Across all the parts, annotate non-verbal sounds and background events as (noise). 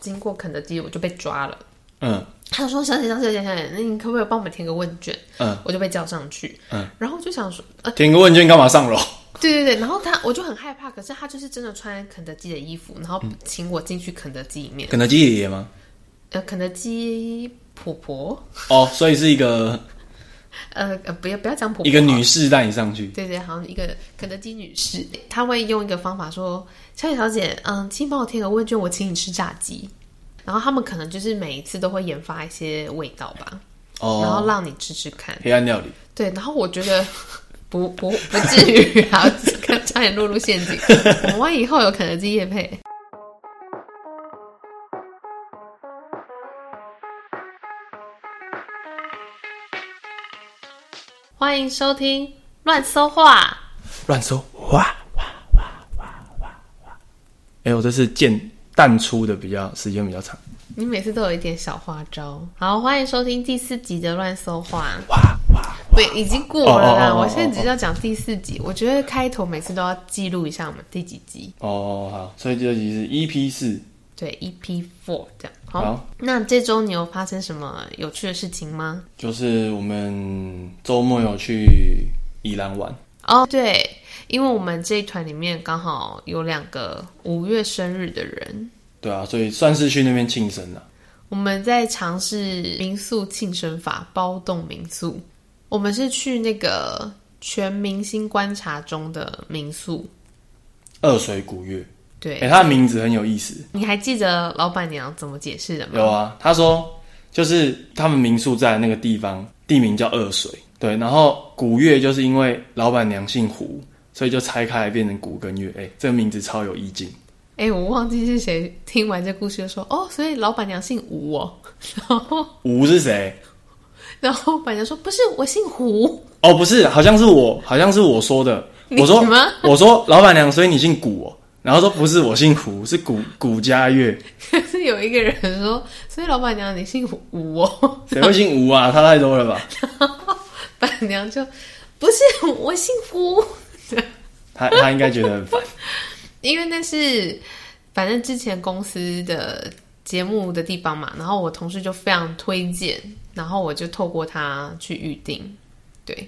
经过肯德基，我就被抓了。嗯他就说：“小姐，小姐，小姐，那你可不可以帮我们填个问卷？”嗯，我就被叫上去。嗯，然后我就想说，呃，填个问卷干嘛上楼？对对对，然后他我就很害怕，可是他就是真的穿肯德基的衣服，然后请我进去肯德基里面。肯德基爷爷吗？呃，肯德基婆婆，哦，所以是一个 (laughs) 呃呃，不要不要讲婆婆，一个女士带你上去。对对，好像一个肯德基女士，她会用一个方法说：“小姐小姐，嗯，请帮我填个问卷，我请你吃炸鸡。”然后他们可能就是每一次都会研发一些味道吧，然后哦，让你吃吃看。黑暗料理。对，然后我觉得 (laughs) 不不不至于啊，(laughs) 差点落入陷阱。我们以后有肯德基夜配。欢迎收听乱搜话。乱说，哇哇哇哇哇哇！哎，我这是见淡出的比较时间比较长，你每次都有一点小花招。好，欢迎收听第四集的乱搜话。哇哇！对，已经过了啦。哦哦哦哦我现在只是要讲第四集。我觉得开头每次都要记录一下我们第几集。哦，好，所以这集是 EP 四。对，EP Four 这样。好，好那这周你有发生什么有趣的事情吗？就是我们周末有去宜兰玩，哦，对，因为我们这一团里面刚好有两个五月生日的人，对啊，所以算是去那边庆生了。我们在尝试民宿庆生法，包栋民宿。我们是去那个全明星观察中的民宿。二水古月，对，哎、他的名字很有意思。你还记得老板娘怎么解释的吗？有啊，他说就是他们民宿在那个地方，地名叫二水，对，然后古月就是因为老板娘姓胡，所以就拆开来变成古跟月，哎、这个名字超有意境。哎、我忘记是谁听完这故事就说哦，所以老板娘姓吴哦，(laughs) 然后吴是谁？然后板娘说不是，我姓胡。哦，不是，好像是我，好像是我说的。你我说吗我说老板娘，所以你姓古哦。然后说不是，我姓胡，是古古家月。可 (laughs) 是有一个人说，所以老板娘你姓吴哦，谁会姓吴啊？差太多了吧？板娘就不是我姓胡，他他应该觉得很烦。因为那是反正之前公司的节目的地方嘛，然后我同事就非常推荐，然后我就透过他去预定，对，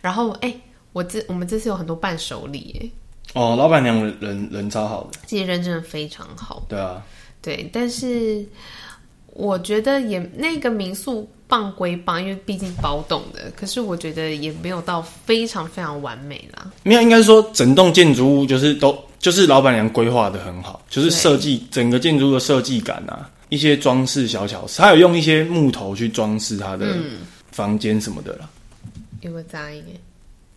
然后哎、我这我们这次有很多伴手礼耶，哦，老板娘人人超好的，这些人真的非常好。对啊，对，但是我觉得也那个民宿棒归棒，因为毕竟包栋的，可是我觉得也没有到非常非常完美啦。没有，应该说整栋建筑物就是都就是老板娘规划的很好，就是对设计整个建筑的设计感啊，一些装饰小巧思，还有用一些木头去装饰他的房间什么的啦。有没有杂音？哎，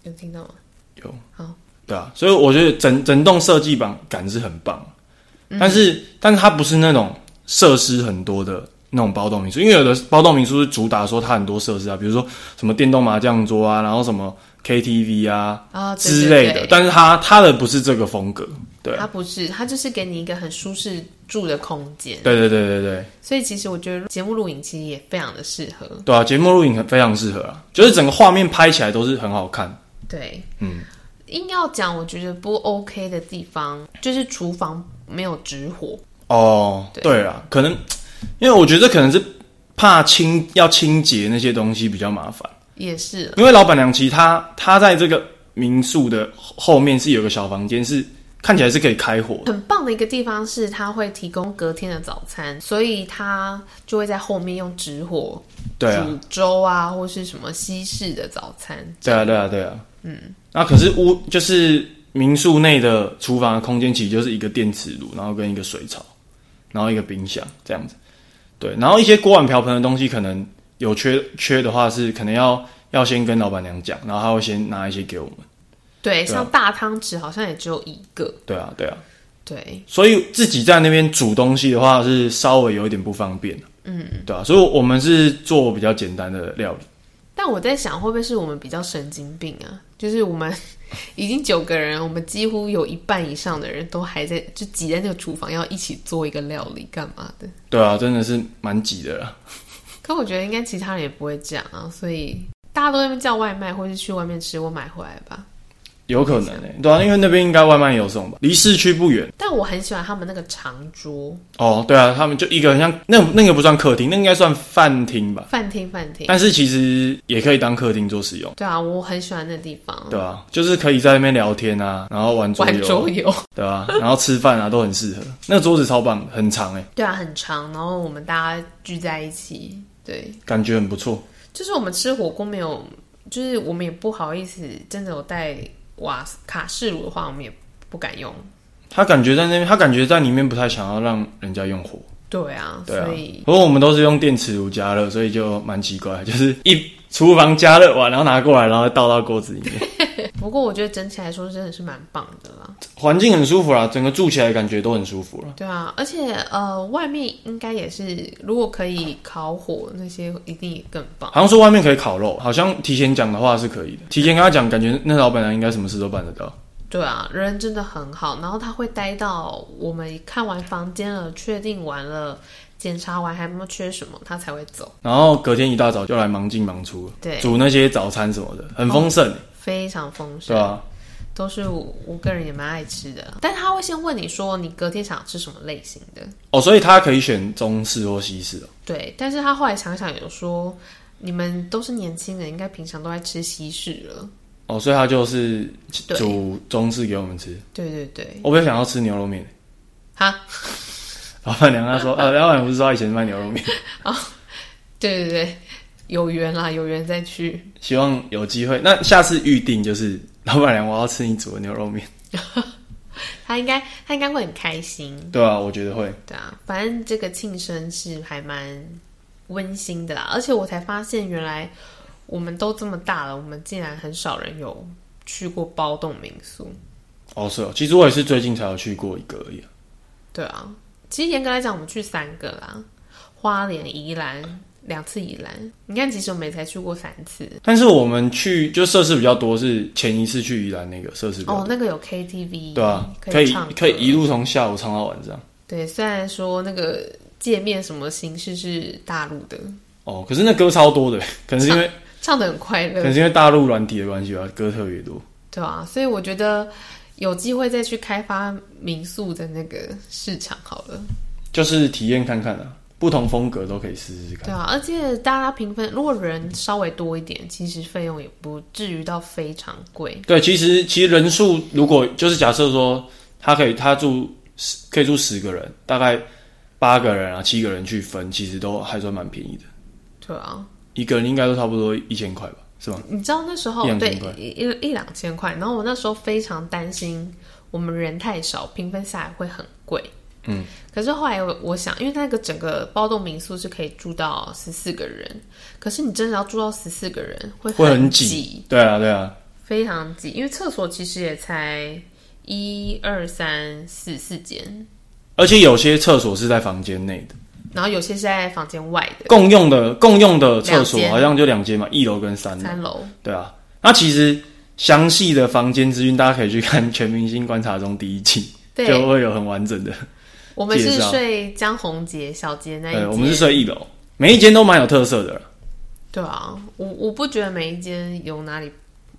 有听到吗？有，好，对啊，所以我觉得整整栋设计感感是很棒，但是但是它不是那种设施很多的那种包栋民宿，因为有的包栋民宿是主打说它很多设施啊，比如说什么电动麻将桌啊，然后什么 KTV 啊之类的，但是它它的不是这个风格，对。它不是，它就是给你一个很舒适住的空间。对对对对对。所以其实我觉得节目录影其实也非常的适合。对啊，节目录影很非常适合啊，就是整个画面拍起来都是很好看，对，嗯，硬要讲，我觉得不 OK 的地方就是厨房没有直火。哦，对对啊，可能因为我觉得可能是怕清要清洁那些东西比较麻烦。也是，因为老板娘其实她她在这个民宿的后面是有个小房间，是看起来是可以开火。很棒的一个地方是，它会提供隔天的早餐，所以它就会在后面用直火煮粥啊，或是什么西式的早餐。对啊，对啊，对啊。嗯，那可是屋就是民宿内的厨房的空间，其实就是一个电磁炉，然后跟一个水槽，然后一个冰箱这样子。对，然后一些锅碗瓢盆的东西，可能有缺缺的话，是可能要要先跟老板娘讲，然后他会先拿一些给我们。对，像大汤匙好像也只有一个。对啊，对啊。对，所以自己在那边煮东西的话，是稍微有一点不方便。嗯，对啊，所以我们是做比较简单的料理。但我在想，会不会是我们比较神经病啊？就是我们 (laughs) 已经九个人，我们几乎有一半以上的人都还在就挤在那个厨房，要一起做一个料理干嘛的？对啊，真的是蛮挤的啦。可我觉得应该其他人也不会这样啊，所以大家都在那边叫外卖，或是去外面吃我买回来吧。有可能诶、对啊，因为那边应该外卖也有送吧，离市区不远。但我很喜欢他们那个长桌哦，对啊，他们就一个很像那那个不算客厅，那应该算饭厅吧。饭厅，饭厅。但是其实也可以当客厅做使用，对啊，我很喜欢那地方。对啊，就是可以在那边聊天啊，然后玩桌玩游，桌游，对啊，然后吃饭啊都很适合。那个桌子超棒的，很长诶、对啊，很长，然后我们大家聚在一起，对，感觉很不错。就是我们吃火锅没有，就是我们也不好意思，真的有带瓦斯卡式炉的话，我们也不敢用。他感觉在那边，他感觉在里面不太想要让人家用火，对啊，对啊所以。不过我们都是用电磁炉加热，所以就蛮奇怪，就是一厨房加热完，然后拿过来，然后倒到锅子里面，(laughs) 不过我觉得整体来说真的是蛮棒的啦。环境很舒服啦，整个住起来感觉都很舒服了。对啊，而且呃，外面应该也是，如果可以烤火那些，一定也更棒。好像说外面可以烤肉，好像提前讲的话是可以的，提前跟他讲，感觉那老板娘应该什么事都办得到。对啊，人真的很好，然后他会待到我们看完房间了，确定完了，检查完还有没有缺什么，他才会走。然后隔天一大早就来忙进忙出了，对，煮那些早餐什么的，很丰盛，非常丰盛，对啊。都是我我个人也蛮爱吃的。但他会先问你说你隔天想吃什么类型的，哦，所以他可以选中式或西式哦。对。但是他后来想想有说，你们都是年轻人，应该平常都在吃西式了。哦，所以他就是煮中式给我们吃。对对对，我比较想要吃牛肉面。哈，老板娘她说，(laughs) 呃，老板娘不是说她以前卖牛肉面，(laughs) 对对对，有缘啦，有缘再去。希望有机会。那下次预定就是老板娘，我要吃你煮的牛肉面。(laughs) 他应该他应该会很开心，对啊，我觉得会。对啊，反正这个庆生是还蛮温馨的啦，而且我才发现原来我们都这么大了，我们竟然很少人有去过包栋民宿。哦，是哦，其实我也是最近才有去过一个而已啊。对啊，其实严格来讲，我们去三个啦，花莲、宜兰两次宜兰。你看，其实我们也才去过三次。但是我们去就设施比较多，是前一次去宜兰那个设施比较多。哦，那个有 KTV，对啊，可可以唱可以一路从下午唱到晚上。对，虽然说那个界面什么形式是大陆的，哦，可是那歌超多的，可能是因为唱的很快乐可能，是因为大陆软体的关系吧，歌特别多。对啊，所以我觉得有机会再去开发民宿的那个市场好了。就是体验看看啊，不同风格都可以试试看。对啊，而且大家评分，如果人稍微多一点，其实费用也不至于到非常贵。对，其实其实人数如果就是假设说他可以他住十可以住十个人，大概八个人啊七个人去分，其实都还算蛮便宜的，对啊，一个人应该都差不多一千块吧，是吗？你知道那时候对一一两千块，然后我那时候非常担心我们人太少，平分下来会很贵。嗯，可是后来我我想，因为那个整个包栋民宿是可以住到十四个人，可是你真的要住到十四个人会会很挤，挤。对啊，对啊，非常挤，因为厕所其实也才一二三四四间，而且有些厕所是在房间内的，然后有些是在房间外的共用的共用的厕所好像就两间嘛，一楼跟三楼。三楼。对啊，那其实详细的房间资讯大家可以去看《全明星观察中》第一季，就对，会有很完整的。我们是睡江宏杰小杰那一对，间，我们是睡一楼，每一间都蛮有特色的啦。对啊，我我不觉得每一间有哪里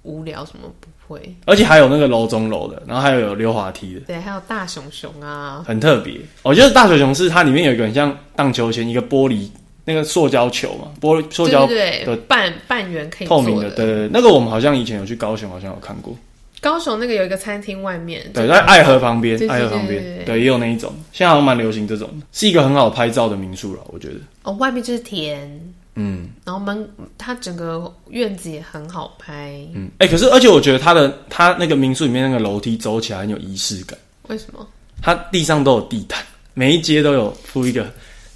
无聊，什么不会。而且还有那个楼中楼的，然后还有有溜滑梯的，对，还有大熊熊啊，很特别。我觉得大熊熊是它里面有一个很像荡秋千，一个玻璃那个塑胶球嘛，玻璃塑胶对对对，半半圆可以透明的。对对对，那个我们好像以前有去高雄，好像有看过。高雄那个有一个餐厅外面，对，在爱河旁边爱河旁边对，也有那一种，现在好像蛮流行这种的，是一个很好拍照的民宿了，我觉得。哦，外面就是田，嗯然后门它整个院子也很好拍。嗯，哎、可是而且我觉得它的它那个民宿里面那个楼梯走起来很有仪式感，为什么？它地上都有地毯，每一阶都有铺一个，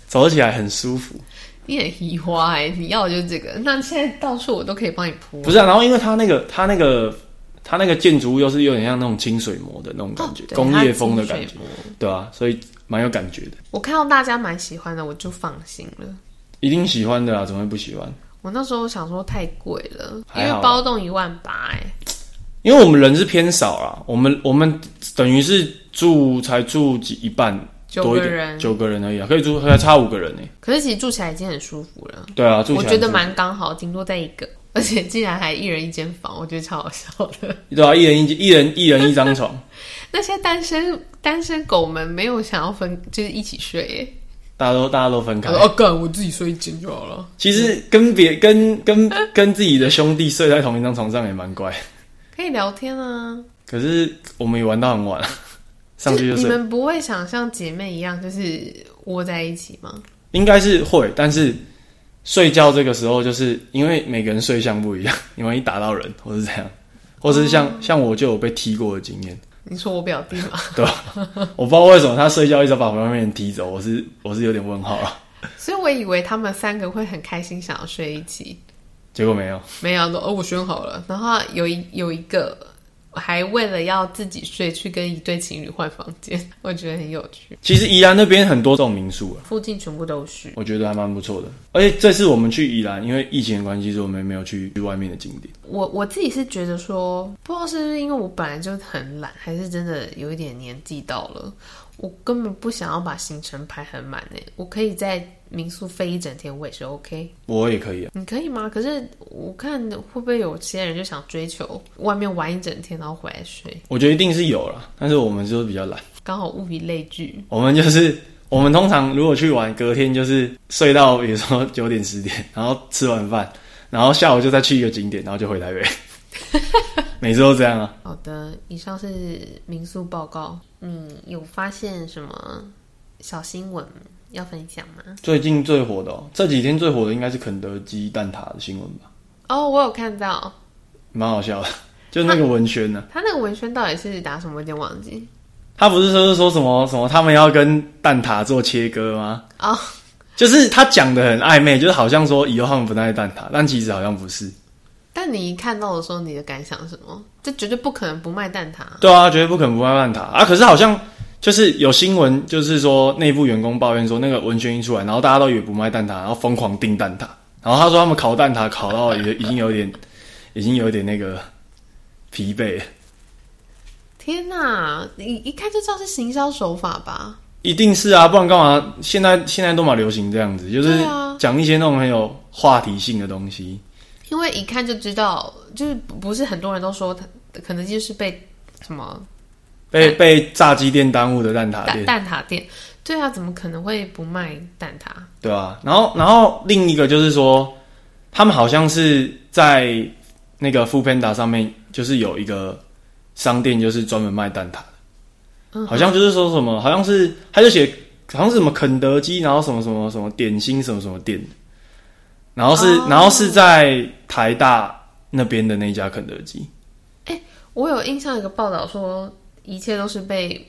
走起来很舒服。你很移花哎、你要的就是这个。那现在到处我都可以帮你铺。不是啊，然后因为它那个它那个它那个建筑物又是有点像那种清水模的那种感觉，哦工业风的感觉对啊，所以蛮有感觉的，我看到大家蛮喜欢的，我就放心了。一定喜欢的啊，怎么会不喜欢？我那时候想说太贵了，因为包栋一万八哎、因为我们人是偏少啦，我们我们等于是住才住几一半九多一点，个人，九个人而已啊，可以住还差五个人呢。可是其实住起来已经很舒服了。对啊，住起来我觉得是蛮刚好，顶多在一个，而而且竟然还一人一间房，我觉得超好笑的。对啊，一人一一人一人一张床，(laughs) 那些单身单身狗们没有想要分，就是一起睡耶。大家都大家都分开。哦，干，我自己睡一间就好了。其实跟别跟跟跟自己的兄弟睡在同一张床上也蛮乖，可以聊天啊。可是我们也玩到很晚，(laughs) 上去就睡。你们不会想像姐妹一样，就是窝在一起吗？应该是会，但是睡觉这个时候，就是因为每个人睡相不一样，(laughs) 你万一打到人，或是这样，或是像、像我就有被踢过的经验，你说我表弟吗？(laughs) 对吧？我不知道为什么他睡觉一直把旁边人踢走，我是我是有点问号了。(laughs) 所以我以为他们三个会很开心，想要睡一起，结果没有，没有都哦，我选好了。然后有一有一个还为了要自己睡，去跟一对情侣换房间，(laughs) 我觉得很有趣。其实宜兰那边很多这种民宿啊，附近全部都是。我觉得还蛮不错的。而且这次我们去宜兰，因为疫情的关系，所以我们没有去去外面的景点。我我自己是觉得说，不知道是不是因为我本来就很懒，还是真的有一点年纪到了，我根本不想要把行程排很满诶。我可以在民宿飞一整天，我也是 OK。我也可以啊，你可以吗？可是我看会不会有些人就想追求外面玩一整天，然后回来睡，我觉得一定是有了，但是我们就是比较懒。刚好物以类聚。我们就是我们通常如果去玩，隔天就是睡到比如说九点十点，然后吃完饭，然后下午就再去一个景点，然后就回台北。(laughs) 每次都这样啊。好的，以上是民宿报告。你有发现什么小新闻要分享吗？最近最火的、哦，这几天最火的应该是肯德基蛋挞的新闻吧，哦，我有看到，蛮好笑的。(laughs) 就那个文宣呢、他那个文宣到底是打什么？我有点忘记。他不是说是说什么什么他们要跟蛋挞做切割吗？哦，就是他讲的很暧昧，就是好像说以后他们不带蛋挞，但其实好像不是。但你一看到的时候，你的感想是什么？这绝对不可能不卖蛋挞。对啊，绝对不可能不卖蛋挞啊！可是好像就是有新闻，就是说内部员工抱怨说，那个文宣一出来，然后大家都以为不卖蛋挞，然后疯狂订蛋挞，然后他说他们烤蛋挞烤到也已经有点，已经有点那个疲惫。天哪，你一看就知道是行销手法吧？一定是啊，不然干嘛？现在现在都蛮流行这样子，就是讲一些那种很有话题性的东西。因为一看就知道，就是不是很多人都说他可能就是被什么被被炸鸡店耽误的蛋挞店，蛋挞店。对啊，怎么可能会不卖蛋挞？对啊，然后然后另一个就是说，他们好像是在那个 f o o Panda 上面，就是有一个商店，就是专门卖蛋挞的。嗯好像就是说什么，好像是他就写好像是什么肯德基，然后什么什么什么点心什么什么店，然后是、哦然后是在台大那边的那家肯德基。哎我有印象，有个报道说，一切都是被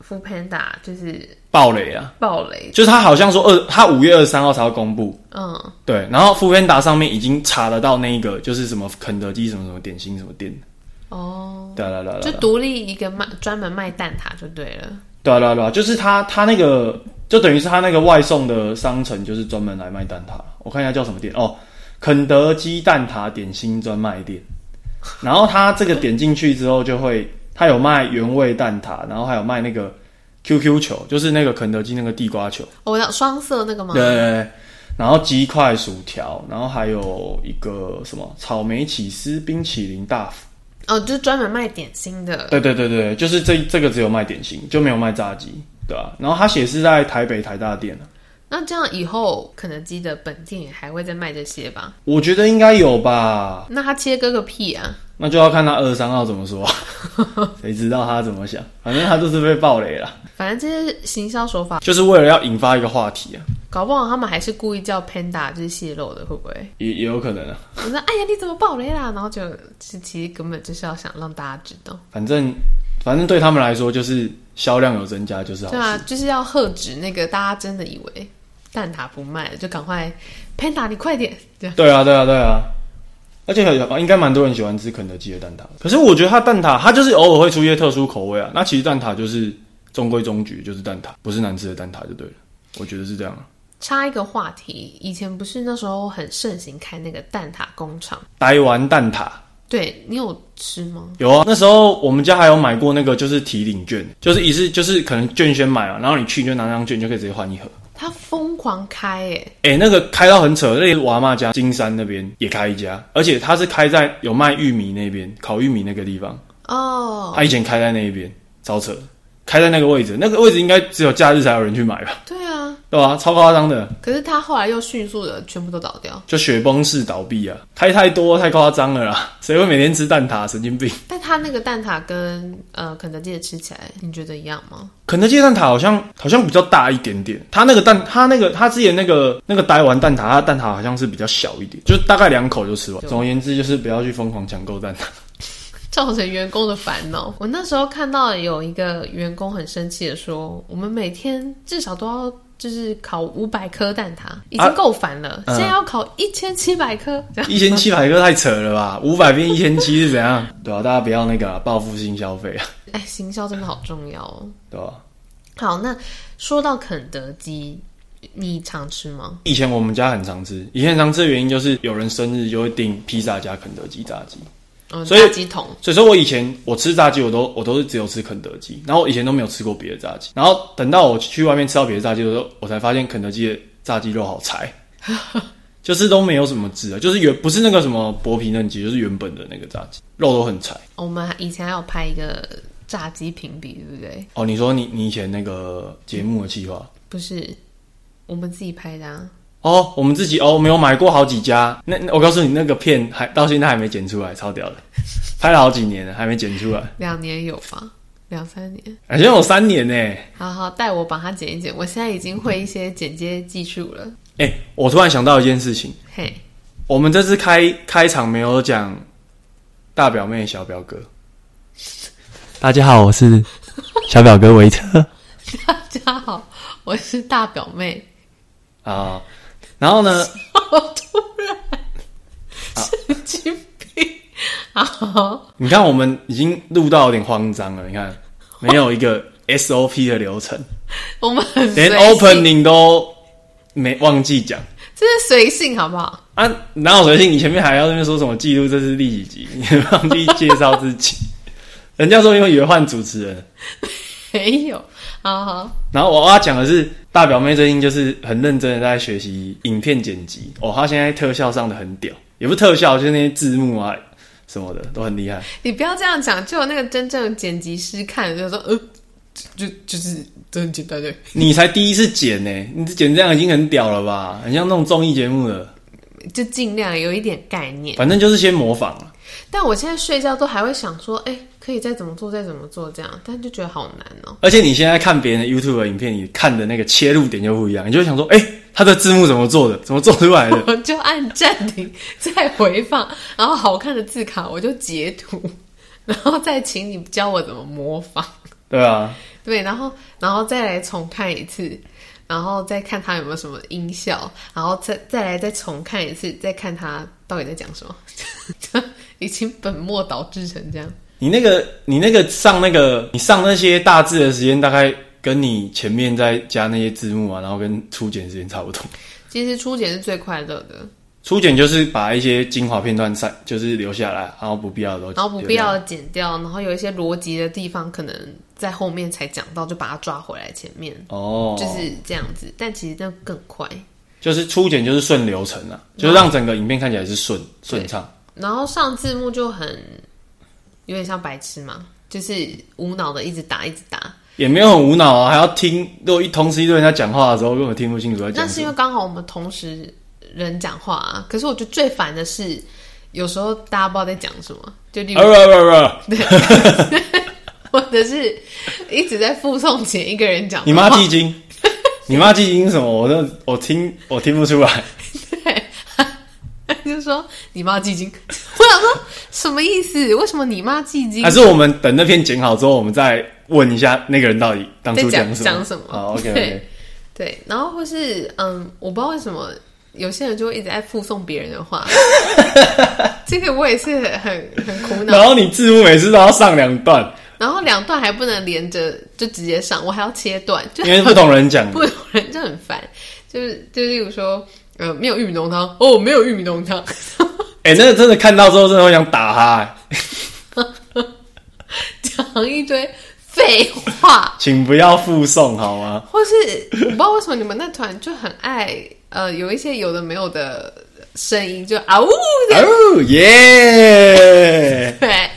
f o o Panda 就是暴雷啊！暴雷。就是他好像说二，他五月二十三号才要公布，嗯，对，然后 f o o Panda 上面已经查得到那一个，就是什么肯德基什么什么点心什么店，哦，对啊对就独立一个卖专门卖蛋挞就对了。对啊对啊对啊，就是他他那个就等于是他那个外送的商城，就是专门来卖蛋挞。我看一下叫什么店哦，肯德基蛋挞点心专卖店。然后他这个点进去之后，就会他有卖原味蛋挞，然后还有卖那个 QQ 球，就是那个肯德基那个地瓜球。哦我讲双色那个吗？对对对，然后鸡块、薯条，然后还有一个什么草莓起司冰淇淋大福。哦，就是专门卖点心的。对对对对，就是这这个只有卖点心，就没有卖炸鸡，对吧、然后他写是在台北台大店啊那这样以后肯德基的本店也还会再卖这些吧？我觉得应该有吧，那他切割个屁啊！那就要看他二十三号怎么说，(laughs) 谁知道他怎么想，反正他就是被暴雷了，反正这些行销手法，就是为了要引发一个话题啊，搞不好他们还是故意叫 Panda 就是泄露的，会不会？也也有可能啊，我说哎呀，你怎么暴雷啦？然后就其其实根本就是要想让大家知道，反正反正对他们来说就是销量有增加就是好事，对啊，就是要喝止那个大家真的以为蛋挞不卖了，就赶快 Panda 你快点这样。对啊，对啊，对啊。而且有应该蛮多人喜欢吃肯德基的蛋挞，可是我觉得它蛋挞它就是偶尔会出一些特殊口味啊。那其实蛋挞就是中规中矩，就是蛋挞，不是难吃的蛋挞就对了。我觉得是这样啊。插一个话题，以前不是那时候很盛行开那个蛋挞工厂，台湾蛋挞对你有吃吗？有啊，那时候我们家还有买过那个就是提领券，就是一次就是可能券先买了，然后你去你就拿那张券就可以直接换一盒。他疯狂开诶，哎、那个开到很扯，那个我阿妈家金山那边也开一家，而且他是开在有卖玉米那边，烤玉米那个地方，哦，他以前开在那一边，超扯，开在那个位置，那个位置应该只有假日才有人去买吧，对啊，对吧、超夸张的，可是他后来又迅速的全部都倒掉，就雪崩式倒闭啊，开太多太夸张了啦，(laughs) 谁会每天吃蛋挞？神经病！但他那个蛋挞跟呃肯德基的吃起来，你觉得一样吗？肯德基的蛋挞好像好像比较大一点点，他那个蛋，他那个他之前那个那个呆丸蛋挞，他的蛋挞好像是比较小一点，就是大概两口就吃完。就总而言之，就是不要去疯狂抢购蛋挞。(laughs) 造成员工的烦恼。我那时候看到有一个员工很生气的说：“我们每天至少都要就是烤五百颗蛋挞，已经够烦了，嗯现在要烤一千七百颗，一千七百个太扯了吧？五百变一千七是怎样？(laughs) 对啊，大家不要那个啊报复性消费啊，哎，行销真的好重要哦。对吧、好，那说到肯德基，你常吃吗？以前我们家很常吃，以前很常吃的原因就是有人生日就会订披萨加肯德基炸鸡，嗯，所以炸鸡桶所以说我以前我吃炸鸡我都我都是只有吃肯德基，然后我以前都没有吃过别的炸鸡，然后等到我去外面吃到别的炸鸡的时候，我才发现肯德基的炸鸡肉好柴，(laughs) 就是都没有什么汁啊，就是原不是那个什么薄皮嫩鸡，就是原本的那个炸鸡肉都很柴。我们以前还有拍一个炸鸡评比，对不对？哦，你说你你以前那个节目的计划？不是，我们自己拍的啊。哦，我们自己哦，我们有买过好几家。那那我告诉你，那个片还到现在还没剪出来，超屌的，(laughs) 拍了好几年了，还没剪出来，两年有吧？两三年。好像有三年呢。好好，带我把它剪一剪。我现在已经会一些剪接技术了。哎、我突然想到一件事情，嘿，我们这次开开场没有讲大表妹、小表哥。(laughs) 大家好，我是小表哥维特 (laughs) 大家好，我是大表妹。啊。然后呢，好突然，神经病。好，你看我们已经录到有点慌张了，你看没有一个 (laughs) SOP 的流程，我们很连 opening 都没忘记讲。这是随性，好不好？啊，哪有随性？你前面还要那边说什么记录这是第几集？你 (laughs) 忘记介绍自己，(laughs) 人家说因为以为换主持人。没有，好好。然后我要讲的是，大表妹最近就是很认真的在学习影片剪辑哦，她现在特效上的很屌，也不是特效，就是那些字幕啊什么的都很厉害。你不要这样讲，就有那个真正剪辑师看，就说呃，就就就是这很简单的。你才第一次剪呢，你剪这样已经很屌了吧？很像那种综艺节目的，就尽量有一点概念。反正就是先模仿了。但我现在睡觉都还会想说，哎、可以再怎么做，再怎么做这样，但就觉得好难哦、而且你现在看别人的 YouTube 影片，你看的那个切入点就不一样，你就会想说，哎、他的字幕怎么做的？怎么做出来的？(laughs) 我就按暂停，再回放，然后好看的字卡我就截图，(laughs) 然后再请你教我怎么模仿。对啊，对，然后然后再来重看一次，然后再看他有没有什么音效，然后再再来再重看一次，再看他到底在讲什么，(laughs) 已经本末倒置成这样。你那个你那个上那个你上那些大字的时间，大概跟你前面在加那些字幕啊，然后跟初剪时间差不多。其实初剪是最快乐的，初剪就是把一些精华片段删，就是留下来，然后不必要的都然后不必要的剪掉，然后有一些逻辑的地方可能在后面才讲到，就把它抓回来前面，哦，就是这样子。但其实那更快。就是初剪就是顺流程啊，就是让整个影片看起来是顺顺畅。然后上字幕就很有点像白痴嘛，就是无脑的一直打一直打。也没有很无脑啊，还要听。如果一同时一堆人在讲话的时候，根本听不清楚在讲。那是因为刚好我们同时人讲话啊。可是我觉得最烦的是，有时候大家不知道在讲什么，就例如啊不不不，(laughs) 对，(laughs) 或者是一直在附送前一个人讲的你妈话记经，你妈记经什么？我都我听我听不出来。就说你妈基金，(laughs) 我想说什么意思？为什么你妈记经还？是我们等那篇剪好之后，我们再问一下那个人到底当初讲什么？讲什么好，OK 对然后或是嗯，我不知道为什么有些人就会一直在附送别人的话，(laughs) 这个我也是很很苦恼。然后你字幕每次都要上两段，然后两段还不能连着就直接上，我还要切断，就因为不同人讲。(laughs) 不同人就很烦。就是就例如说，呃，没有玉米浓汤哦，没有玉米浓汤，(laughs) 哎、那个真的看到之后，真的会想打他、欸。讲一堆废话。(laughs) 请不要附送好吗？或是我不知道为什么你们那团就很爱呃有一些有的没有的声音，就啊呜这样哦耶！(laughs) 对，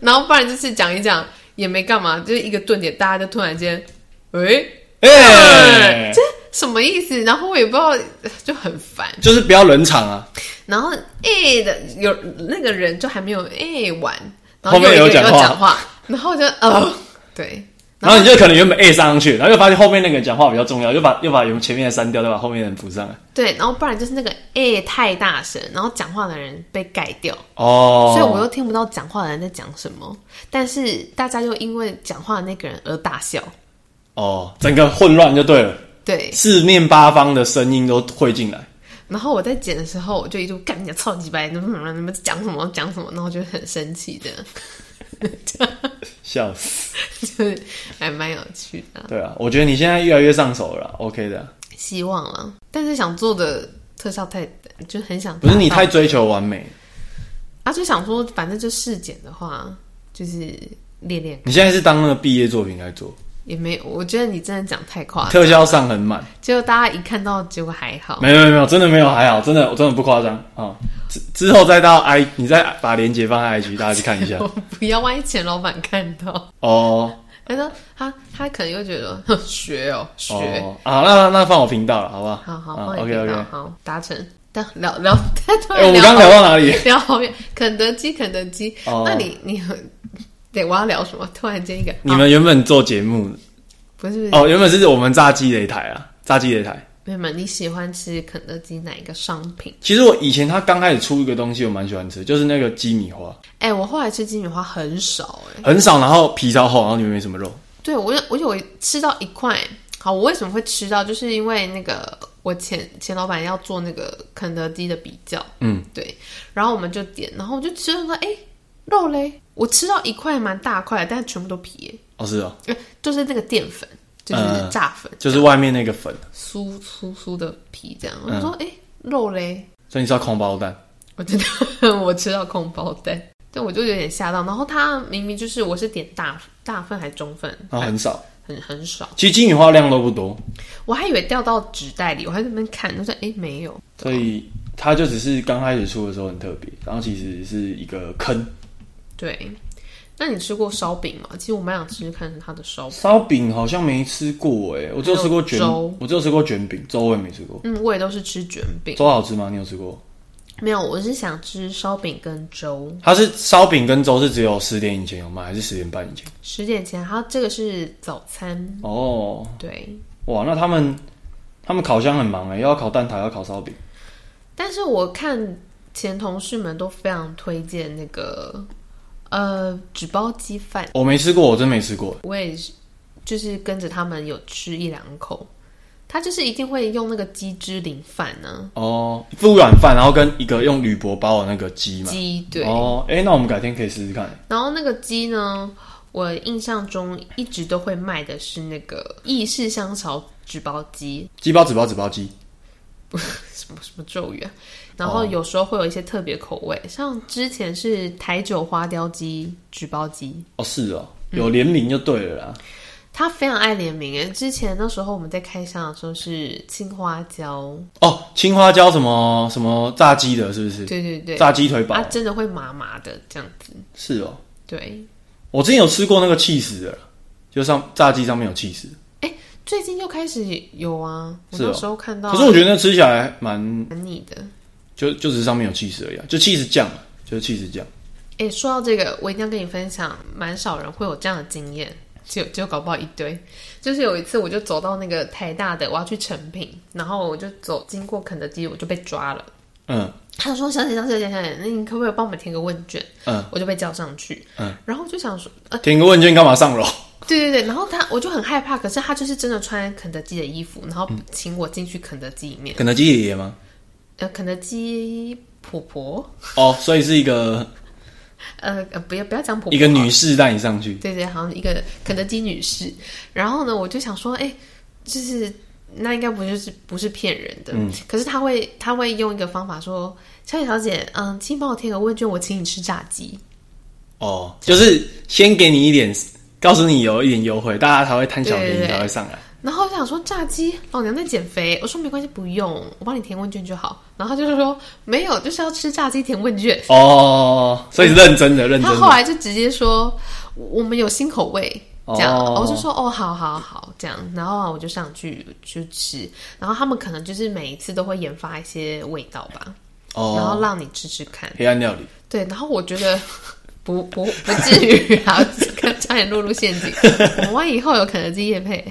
然后不然就是讲一讲也没干嘛，就是一个顿点，大家就突然间，喂、哎，这什么意思？然后我也不知道，就很烦。就是不要冷场啊！然后哎、的有那个人就还没有哎、完，然后面又一个人有讲话然后就哦对，然后你就可能原本 A 上上去，然后又发现后面那个人讲话比较重要，又把又把原前面的删掉，再把后面的人补上来。对，然后不然就是那个 A、太大声，然后讲话的人被盖掉。哦，所以我又听不到讲话的人在讲什么，但是大家又因为讲话的那个人而大笑。哦，整个混乱就对了，对，四面八方的声音都汇进来。然后我在剪的时候，我就一度干你超级白，你们你们讲什么讲什么，然后我就很生气的，(laughs) 笑死！就是还蛮有趣的。啊、对啊，我觉得你现在越来越上手了，OK 的。希望了，但是想做的特效太就很想不是你太追求完美，啊，就想说反正就试剪的话，就是练练你现在是当那个毕业作品来做，也没有，我觉得你真的讲太夸张，特效上很满。结果大家一看到结果还好，没有没有没有，真的没有，还好，真的我真的不夸张啊。之之后再到 I，你再把链接放在 IG，(laughs) 大家去看一下。我不要万一钱老板看到。哦他说他他可能又觉得哼 (laughs) 学哦学，哦，啊，那那放我频道了，好不好？好好 OK 频道 OK。好达成。但聊聊，哎，然我们刚聊到哪里？(laughs) 聊好远，肯德基肯德基。哦那你你很对我要聊什么？突然间一个你们原本做节目不是哦，原本是我们炸鸡擂台啊，炸鸡擂台。没有没有，你喜欢吃肯德基哪一个商品？其实我以前他刚开始出一个东西，我蛮喜欢吃，就是那个鸡米花，哎、我后来吃鸡米花很少哎、很少，然后皮超厚，然后里面没什么肉。对我有我有吃到一块。好，我为什么会吃到？就是因为那个我前前老板要做那个肯德基的比较，嗯，对，然后我们就点，然后我就吃了说，哎、肉嘞，我吃到一块蛮大块，但是全部都皮耶，哦是哦，呃就是那个淀粉，就是嗯炸粉，就是外面那个粉，酥酥酥的皮这样。我说，哎、肉嘞，所以你知道空包蛋。我真的 (laughs) 我吃到空包蛋，但，我就有点吓到。然后它明明就是我是点大大份还是中份，然后很少，很很少，其实金鱼花量都不多，我还以为掉到纸袋里，我还在那边看，我说，哎、没有，所以它就只是刚开始出的时候很特别，然后其实是一个坑。对。那你吃过烧饼吗？其实我蛮想吃吃看它的烧饼。烧饼好像没吃过哎，我只有吃过卷粥，我只有吃过卷饼，粥我也没吃过。嗯，我也都是吃卷饼，粥好吃吗？你有吃过？没有，我是想吃烧饼跟粥。它是烧饼跟粥是只有十点以前有卖，还是十点半以前？十点前，它这个是早餐，哦，对。哇，那他们他们烤箱很忙哎，又要烤蛋挞，要烤烧饼。但是我看前同事们都非常推荐那个呃纸包鸡饭，我没吃过，我真没吃过。我也是，就是跟着他们有吃一两口。他就是一定会用那个鸡汁淋饭呢、哦，不软饭，然后跟一个用铝箔包的那个鸡嘛。鸡对，哦，哎、那我们改天可以试试看。然后那个鸡呢，我印象中一直都会卖的是那个意式香草纸包鸡，鸡包、纸包、纸包鸡。(laughs) 什么什么咒语啊。然后有时候会有一些特别口味，像之前是台酒花雕鸡纸包鸡，哦，是哦，嗯有联名就对了啦。他非常爱联名诶。之前那时候我们在开箱的时候是青花椒，哦，青花椒什么什么炸鸡的，是不是？对对对，炸鸡腿堡、它真的会麻麻的这样子。是哦。对，我之前有吃过那个气死的，就上炸鸡上面有气死。最近又开始有啊，我那时候看到，可是我觉得那吃起来蛮，蛮腻的。就就只是上面有气势而已、啊，就气势降嘛，就是气势降。哎，说到这个，我一定要跟你分享，蛮少人会有这样的经验，就就搞不好一堆。就是有一次，我就走到那个台大的，我要去成品，然后我就走经过肯德基，我就被抓了。嗯他就说：“小姐，小姐，小姐，那你可不可以帮我们填个问卷？”嗯，我就被叫上去，嗯，然后就想说，呃，填个问卷干嘛上楼？(laughs) 对对对，然后他我就很害怕，可是他就是真的穿肯德基的衣服，然后请我进去肯德基里面，肯德基爷爷吗？呃，肯德基婆婆，哦，所以是一个呃呃，不要不要讲婆婆，一个女士带你上去。对对，好像一个肯德基女士。然后呢，我就想说，哎，就是那应该不就是不是骗人的。嗯可是他会他会用一个方法说，小姐小姐，嗯，请帮我填个问卷，我请你吃炸鸡。哦，就是先给你一点告诉你有一点优惠，大家才会贪小便宜才会上来。然后我想说炸鸡，老娘在减肥。我说没关系，不用，我帮你填问卷就好。然后他就是说没有，就是要吃炸鸡填问卷。哦，所以是认真的，认真的。他后来就直接说我们有新口味。这样，哦我就说哦，好好好，这样，然后我就上去去吃，然后他们可能就是每一次都会研发一些味道吧，哦，然后让你吃吃看。黑暗料理，对，然后我觉得 (laughs) 不不不至于啊，(laughs) 差点落入陷阱。我们万一以后有肯德基夜配，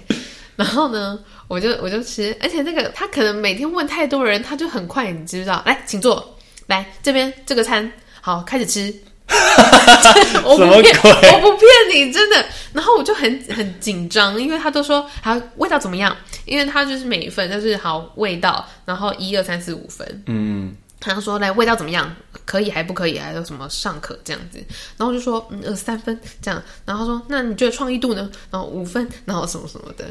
然后呢，我就我就吃，而且那个他可能每天问太多人，他就很快，你知不知道？来，请坐，来这边这个餐，好，开始吃。(laughs) 我不骗，我不骗你，真的。然后我就很很紧张，因为他都说好味道怎么样，因为他就是每一份就是好味道，然后一二三四五分，嗯，他说来味道怎么样？可以还不可以？还有什么尚可这样子？然后我就说嗯呃三分这样。然后他说那你觉得创意度呢？然后五分，然后什么什么的，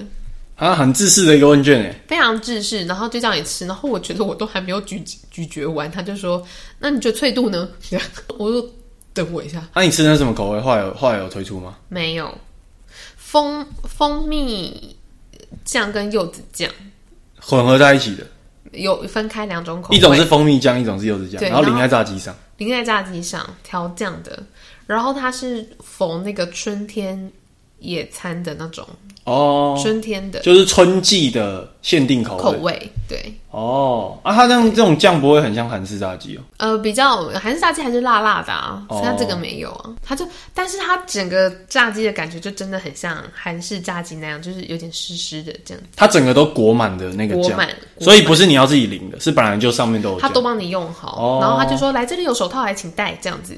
啊，很自私的一个问卷诶。非常自私。然后就叫你吃。然后我觉得我都还没有咀咀嚼完，他就说那你觉得脆度呢？(laughs) 我说等我一下，那、你吃的是什么口味？后来有后来有推出吗？没有蜂蜂蜜酱跟柚子酱混合在一起的，有分开两种口味，一种是蜂蜜酱，一种是柚子酱，然后淋在炸鸡上。淋在炸鸡上调酱的，然后它是逢那个春天野餐的那种哦，春天的就是春季的限定口味。口味，对，哦，啊，它这样这种酱不会很像韩式炸鸡哦。呃，比较韩式炸鸡还是辣辣的啊，哦。它这个没有啊，它就，但是它整个炸鸡的感觉就真的很像韩式炸鸡那样，就是有点湿湿的这样，它整个都裹满的那个酱，裹满，所以不是你要自己淋的，是本来就上面都有酱。满他都帮你用好，哦。然后他就说来这里有手套，来请戴这样子，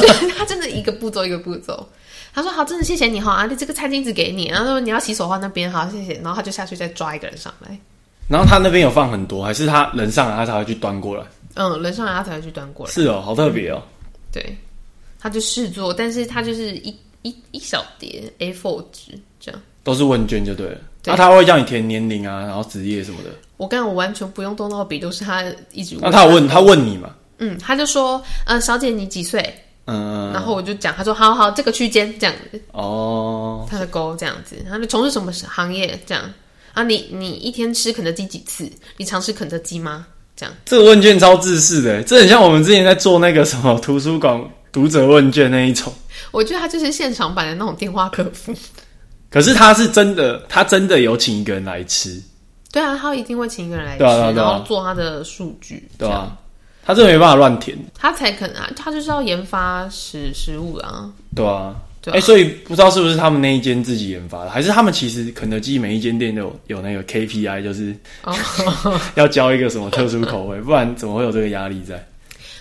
就是他真的一个步骤一个步骤。他说好，真的谢谢你哈，啊，这个餐巾纸给你，然后说你要洗手的话那边好，谢谢，然后他就下去再抓一个人上来，然后他那边有放很多，还是他人上来他才会去端过来？嗯，人上来他才会去端过来，是哦，好特别哦。对，他就试做，但是他就是一一一小叠 A4 纸这样。都是问卷就对了。对那他会叫你填年龄啊，然后职业什么的。我刚刚我完全不用动到笔，都是他一直问。那他有问他问你嘛？嗯，他就说，呃，小姐你几岁？嗯，然后我就讲，他说好好，这个区间这样子，哦，他的勾这样子，他就从事什么行业这样啊？你你一天吃肯德基几次？你常吃肯德基吗？这样这个问卷超自私的，这很像我们之前在做那个什么图书馆 (laughs) 读者问卷那一种。我觉得他就是现场版的那种电话客服。可是他是真的，他真的有请一个人来吃，对啊，他一定会请一个人来吃，然后做他的数据，对这样吧？他真的没办法乱填，他才可能啊，他就是要研发食食物啊。对吧？对啊哎、所以不知道是不是他们那一间自己研发的，还是他们其实肯德基每一间店都有有那个 KPI，就是哦，(laughs) 要交一个什么特殊口味，不然怎么会有这个压力在？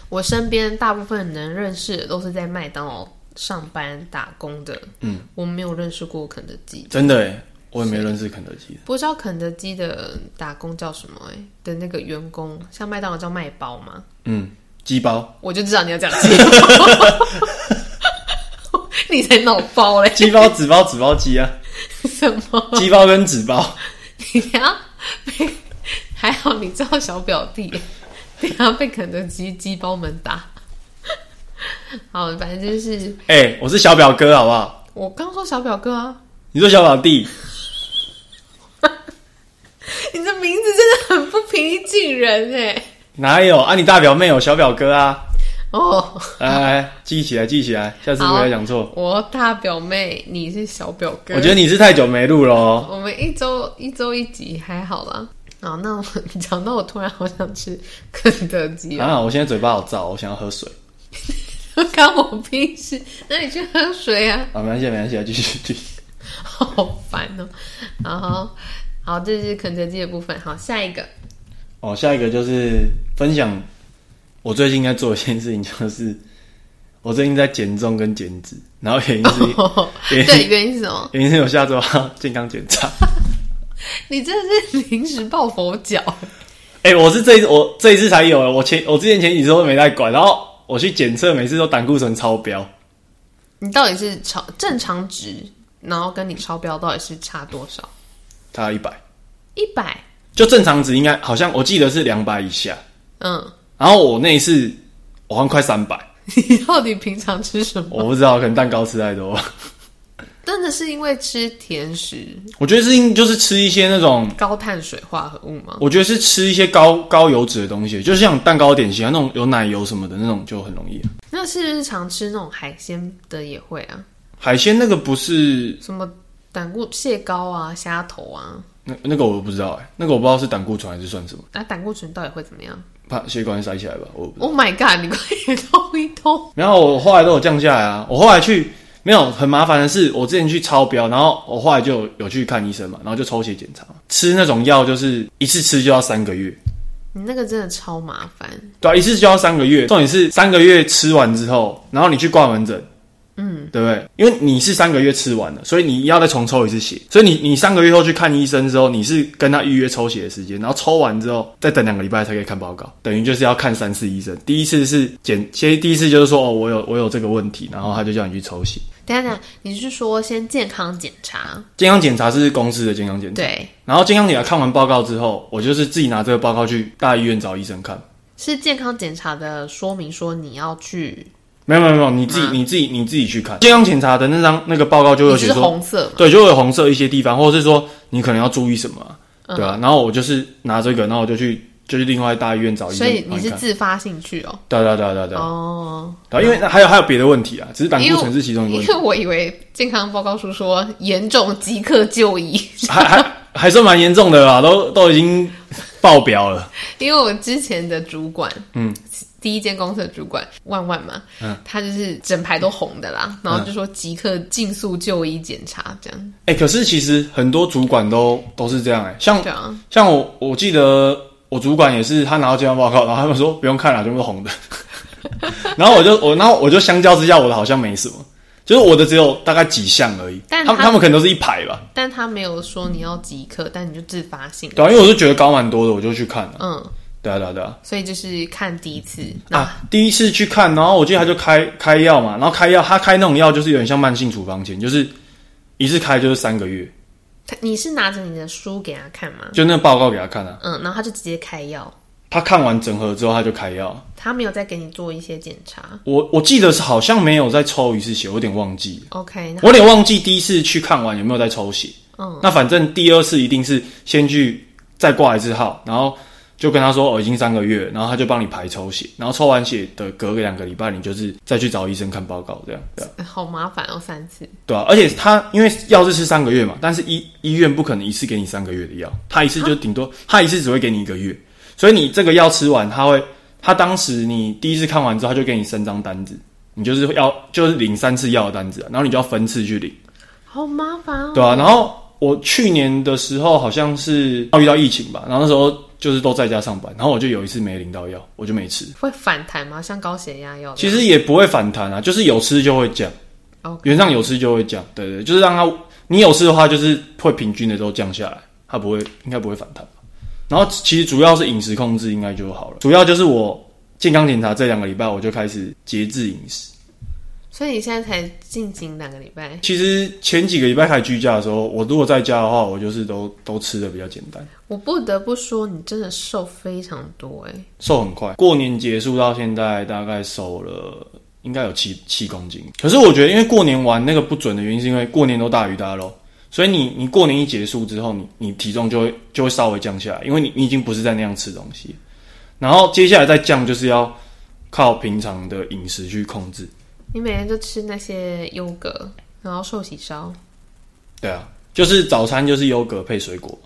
我身边大部分能认识的都是在麦当劳上班打工的，嗯，我没有认识过肯德基，真的哎，我也没认识肯德基的。不知道肯德基的打工叫什么哎、的那个员工，像麦当劳叫卖包吗？嗯，鸡包，我就知道你要讲鸡，(laughs) 你才脑包嘞？鸡包、纸包、纸包鸡啊，什么？鸡包跟纸包。你等下被还好你知道小表弟，等下被肯德基鸡包们打。好，反正就是哎、我是小表哥，好不好？我刚说小表哥啊，你说小表弟，(laughs) 你的名字真的很不平易近人哎。哪有啊？你大表妹有小表哥啊？哦，来记起来，记起来，下次不要讲错。我大表妹，你是小表哥。我觉得你是太久没录了哦。我们一周一周一集还好啦。好，那我讲到我突然好想吃肯德基啊，啊，我现在嘴巴好燥，我想要喝水。(laughs) 关我屁事。那你去喝水啊，啊，没关系，没关系，继续继续。(laughs) 好烦哦。然后，好，这是肯德基的部分。好，下一个，哦，下一个就是分享我最近在做的一件事情，就是我最近在减重跟减脂，然后原因是 (laughs) 原因对，原因是什么？原因是我下周要健康检查。(laughs) 你真的是临时抱佛脚。哎、我是这一我这一次才有，我前我之前前几次都没在管，然后我去检测，每次都胆固醇超标。你到底是超正常值，然后跟你超标到底是差多少？差一百，一百。就正常值应该好像我记得是两百以下，嗯，然后我那一次我好像快三百，你 (laughs) 到底平常吃什么？我不知道，可能蛋糕吃太多。真的是因为吃甜食我觉得是因就是吃一些那种，高碳水化合物吗？我觉得是吃一些高高油脂的东西，就是像蛋糕点心啊那种有奶油什么的那种就很容易。那是不是常吃那种海鲜的也会啊？海鲜那个不是什么胆固蟹膏啊、虾头啊？那那个我不知道哎、那个我不知道是胆固醇还是算什么，那胆固醇到底会怎么样把血管塞起来吧，我。？Oh my god！你快点通一通。然后我后来都有降下来啊，我后来去没有很麻烦的是，我之前去超标，然后我后来就有有去看医生嘛，然后就抽血检查，吃那种药就是一次吃就要三个月，你那个真的超麻烦。对啊，一次就要三个月，重点是三个月吃完之后，然后你去挂门诊。嗯，对不对？因为你是三个月吃完了，所以你要再重抽一次血。所以你你三个月后去看医生之后，你是跟他预约抽血的时间，然后抽完之后再等两个礼拜才可以看报告，等于就是要看三次医生。第一次是检，先第一次就是说哦，我有我有这个问题，然后他就叫你去抽血。等下等下，你是说先健康检查？健康检查是公司的健康检查，对，然后健康检查看完报告之后，我就是自己拿这个报告去大医院找医生看。是健康检查的说明说你要去，没有没有没有，你自己、啊你自己你自己去看健康检查的那张那个报告就有写说，红色嘛？对，就会有红色一些地方，或者是说你可能要注意什么啊、对嗯啊。然后我就是拿这个，然后我就去就去另外大医院找医生所以你是。自发性去哦。对啊对啊对啊对啊对啊，哦，对啊因为还有还有别的问题啊，只是胆固醇是其中一个问题，因为我以为健康报告书说严重即刻就医，还还还算蛮严重的啦，都都已经爆表了。(laughs) 因为我之前的主管，嗯，第一间公司的主管万万嘛，嗯，他就是整排都红的啦，然后就说即刻尽速就医检查这样，哎、可是其实很多主管都都是这样哎、像啊，像我我记得我主管也是，他拿到健康报告，然后他们说不用看了，全部都红的。(laughs) 然后我就我然后我就相较之下，我的好像没什么，就是我的只有大概几项而已。但他他们他们可能都是一排吧，但他没有说你要即刻，但你就自发性，对啊，因为我就觉得高蛮多的，我就去看了。嗯，对啊对啊对啊。所以就是看第一次，啊，第一次去看，然后我记得他就开开药嘛，然后开药，他开那种药就是有点像慢性处方前，就是一次开就是三个月，他你是拿着你的书给他看吗？就那个报告给他看啊。嗯，然后他就直接开药，他看完整合之后，他就开药。他没有再给你做一些检查。我我记得是好像没有再抽一次血，我有点忘记了。OK，我有点忘记第一次去看完有没有再抽血。嗯，那反正第二次一定是先去再挂一次号，然后就跟他说哦已经三个月，然后他就帮你排抽血，然后抽完血的隔个两个礼拜，你就是再去找医生看报告，这样对啊，(laughs) 好麻烦哦，三次。对啊。而且他因为药是吃三个月嘛，但是医医院不可能一次给你三个月的药，他一次就顶多他一次只会给你一个月，所以你这个药吃完，他会他当时你第一次看完之后，他就给你三张单子。你就是要就是领三次药的单子、啊，然后你就要分次去领。好麻烦哦。对啊，然后我去年的时候好像是遇到疫情吧，然后那时候就是都在家上班，然后我就有一次没领到药，我就没吃。会反弹吗？像高血压药？其实也不会反弹啊，就是有吃就会降原上有吃就会降。对对，就是让它你有吃的话，就是会平均的都降下来，它不会应该不会反弹。然后其实主要是饮食控制应该就好了，主要就是我健康检查这两个礼拜我就开始节制饮食。所以你现在才进行两个礼拜，其实前几个礼拜开始居家的时候，我如果在家的话，我就是都都吃的比较简单。我不得不说，你真的瘦非常多哎。瘦很快，过年结束到现在大概瘦了应该有七七公斤。可是我觉得，因为过年玩那个不准的原因，是因为过年都大鱼大肉，所以你你过年一结束之后，你你体重就会就会稍微降下来，因为你你已经不是在那样吃东西。然后接下来再降，就是要靠平常的饮食去控制。你每天就吃那些优格，然后寿喜烧，对啊，就是早餐就是优格配水果，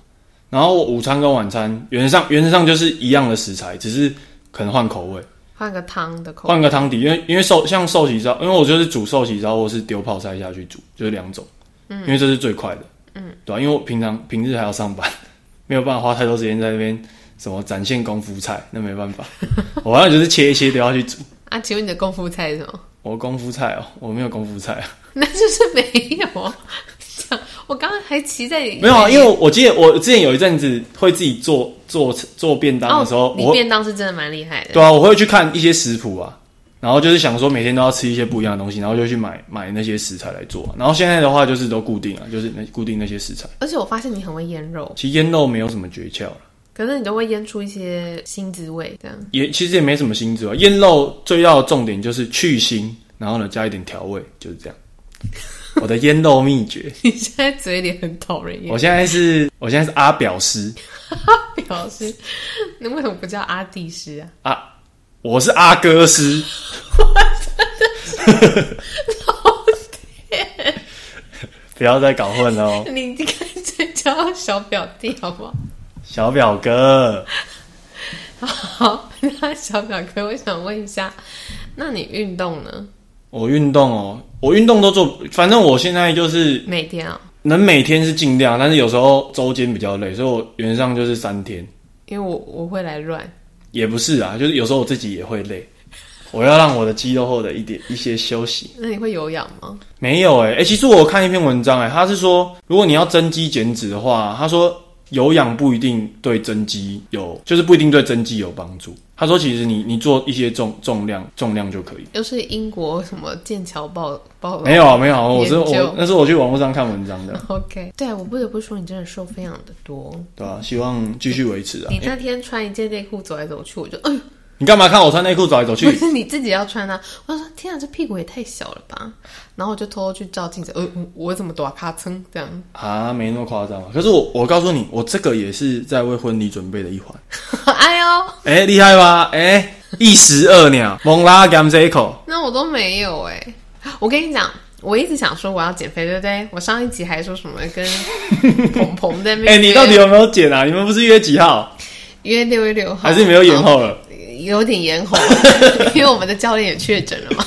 然后午餐跟晚餐原则上原则上就是一样的食材，只是可能换口味。换个汤的口味。换个汤底，因为因为寿像寿喜烧，因为我就是煮寿喜烧或是丢泡菜下去煮，就是两种，嗯，因为这是最快的，嗯，对吧、因为我平常平日还要上班，(laughs) 没有办法花太多时间在那边什么展现功夫菜，那没办法，(laughs) 我好像就是切一切都要去煮。啊，请问你的功夫菜是什么？我功夫菜哦，我没有功夫菜啊，(laughs) 那就是没有啊。(laughs) 我刚刚还骑在没有啊，因为我记得我之前有一阵子会自己做做做便当的时候，我便当是真的蛮厉害的。对啊，我会去看一些食谱啊，然后就是想说每天都要吃一些不一样的东西，然后就去买买那些食材来做啊、然后现在的话就是都固定啊，就是那固定那些食材。而且我发现你很会腌肉，其实腌肉没有什么诀窍了，可是你都会腌出一些新滋味，这样。也其实也没什么新滋味。腌肉最要的重点就是去腥，然后呢加一点调味，就是这样。(laughs) 我的腌肉秘诀。你现在嘴脸很讨人厌我。现在是，我现在是阿表师表师，你为什么不叫阿弟师啊？啊，我是阿哥师。(laughs) 不要再搞混了哦，你干脆叫小表弟好不好？小表哥。好，(laughs) 那小表哥，我想问一下，那你运动呢？我运动哦，我运动都做，反正我现在就是每天啊、能每天是尽量，但是有时候周间比较累，所以我原则上就是三天。因为我我会来乱。也不是啊，就是有时候我自己也会累，我要让我的肌肉获得一点一些休息。那你会有氧吗？没有哎、欸，哎、其实我看一篇文章哎、他是说，如果你要增肌减脂的话，他说有氧不一定对增肌有，就是不一定对增肌有帮助。他说，其实你你做一些重重量重量就可以。又是英国什么剑桥报报没有啊，没有啊，我是我那是我去网络上看文章的，OK，对我不得不说，你真的瘦非常的多。对啊、希望继续维持啊。你那天穿一件内裤走来走去，我就哎呦，你干嘛看我穿内裤走来走不去？是你自己要穿啊！我说天啊，这屁股也太小了吧！然后我就偷偷去照镜子，呃，我我怎么短咔蹭这样？啊，没那么夸张啊。可是我我告诉你，我这个也是在为婚礼准备的一环。(laughs) 哎呦，哎、厉害吧？哎、一石二鸟，(laughs) 猛拉 gam 这一口。那我都没有哎、我跟你讲，我一直想说我要减肥，对不对？我上一集还说什么跟 (laughs) 鹏鹏在那哎、你到底有没有减啊？你们不是约几号？约六月六号，还是没有延后了？有点眼红，(laughs) 因为我们的教练也确诊了嘛。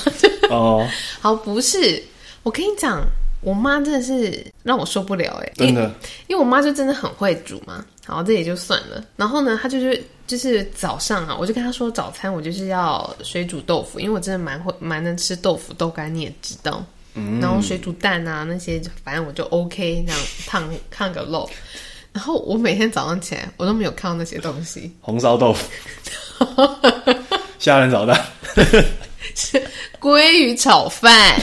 哦，(laughs) 好，不是，我跟你讲，我妈真的是让我受不了哎、真的。因为我妈就真的很会煮嘛，好，这也就算了。然后呢，她就是就是早上啊，我就跟她说早餐我就是要水煮豆腐，因为我真的蛮会蛮能吃豆腐豆干，你也知道。嗯然后水煮蛋啊那些，反正我就 OK，那样烫烫个肉。然后我每天早上起来，我都没有看到那些东西，红烧豆腐，(laughs) (laughs) 虾仁炒蛋，(laughs) 是鲑鱼炒饭，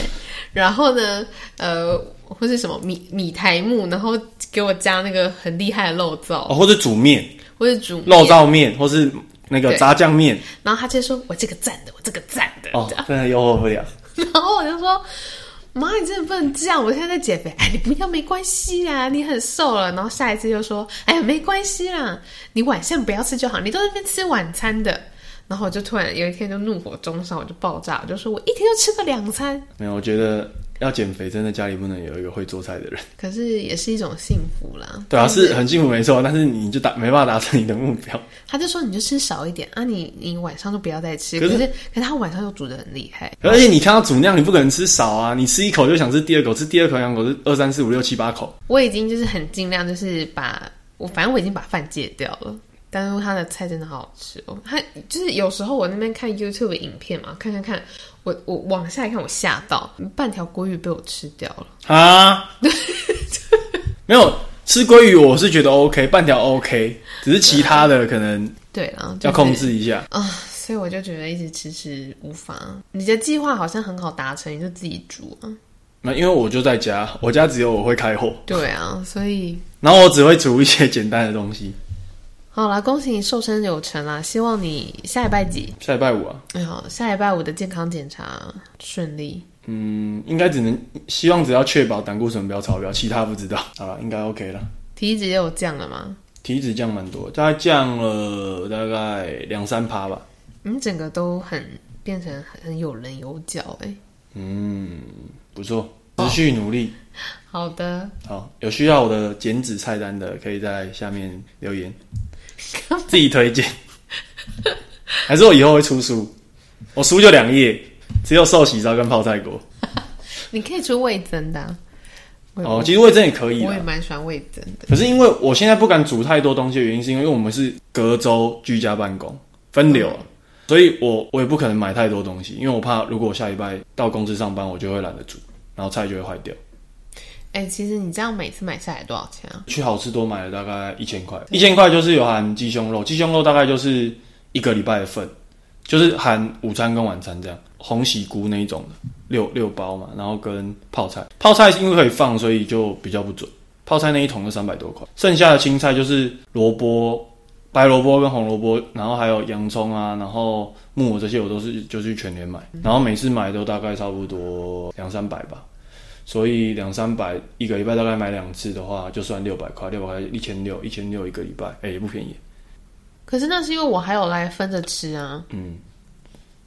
然后呢，呃，或是什么米米苔木，然后给我加那个很厉害的肉燥，哦，或者煮面、或者煮肉面燥面，或是那个炸酱面。然后他就说：“我这个赞的，我这个赞的。哦真的诱惑不了。(laughs) 然后我就说：“妈，你真的不能这样！我现在在减肥，哎，你不要没关系啊，你很瘦了。”然后下一次就说：“哎呀，没关系啦，你晚上不要吃就好，你都在那边吃晚餐的。”然后我就突然有一天就怒火中烧，我就爆炸，我就说我一天就吃个两餐，没有，我觉得要减肥，真的家里不能有一个会做菜的人。可是也是一种幸福啦。(laughs) 对啊，是很幸福没错，但是你就达没办法达成你的目标。他就说你就吃少一点啊你，你晚上就不要再吃。可是可是可是他晚上又煮的很厉害，而且你看到主量，你不可能吃少啊！你吃一口就想吃第二口，吃第二口两口是二三四五六七八口。我已经就是很尽量，就是把我反正我已经把饭戒掉了，但是他的菜真的好好吃哦。他就是有时候我那边看 YouTube 影片嘛，看看看，我我往下一看，我吓到半条鲑鱼被我吃掉了。啊，(laughs) 没有吃鲑鱼，我是觉得 OK，半条 OK，只是其他的可能对啊，就要控制一下。啊、所以我就觉得一直迟迟无法。你的计划好像很好达成，你就自己煮啊。那因为我就在家，我家只有我会开火，对啊，所以然后我只会煮一些简单的东西。好啦，恭喜你瘦身有成啦！希望你下礼拜几？下礼拜五啊，哎好，下礼拜五的健康检查顺利。嗯，应该只能希望只要确保胆固醇不要超标，其他不知道。(laughs) 好了，应该 OK 了。体脂也有降了吗？体脂降蛮多，大概降了大概两三趴吧。你整个都很变成很有棱有角哎。嗯，不错，持续努力。好的，好，有需要我的减脂菜单的，可以在下面留言，(laughs) 自己推荐。还是我以后会出书，我书就两页，只有寿喜烧跟泡菜锅。你可以出味增的啊、哦，其实味噌也可以。我也蛮喜欢味增的。可是因为我现在不敢煮太多东西的原因，是因为我们是隔周居家办公分流啊，所以我我也不可能买太多东西，因为我怕如果我下礼拜到公司上班，我就会懒得煮，然后菜就会坏掉。哎、其实你这样每次买下来多少钱啊？去好吃多买了大概一千块，一千块就是有含鸡胸肉，鸡胸肉大概就是一个礼拜的份，就是含午餐跟晚餐这样，红喜菇那一种的六六包嘛，然后跟泡菜，泡菜因为可以放，所以就比较不准，泡菜那一桶就三百多块，剩下的青菜就是萝卜、白萝卜跟红萝卜，然后还有洋葱啊，然后木耳这些我都是就去全联买，然后每次买都大概差不多两三百吧。所以两三百一个礼拜大概买两次的话，就算六百块，六百块一千六，一千六一个礼拜，哎、也不便宜。可是那是因为我还有来分着吃啊，嗯，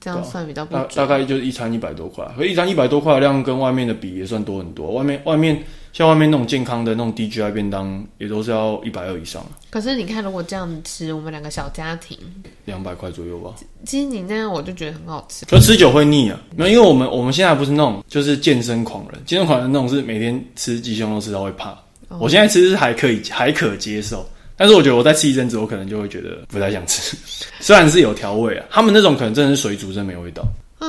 这样算比较不大。大概就是一餐一百多块，可一餐一百多块的量跟外面的比也算多很多。外面外面像外面那种健康的那种 DGI 便当，也都是要一百二以上，可是你看，如果这样吃，我们两个小家庭，两百块左右吧。其实你那样我就觉得很好吃。可吃久会腻啊，没有，因为我们我们现在不是那种就是健身狂人，健身狂人那种是每天吃鸡胸肉吃到会怕。哦我现在吃是还可以还可接受，但是我觉得我再吃一阵子，我可能就会觉得不太想吃。(laughs) 虽然是有调味啊，他们那种可能真的是水煮，真没味道，啊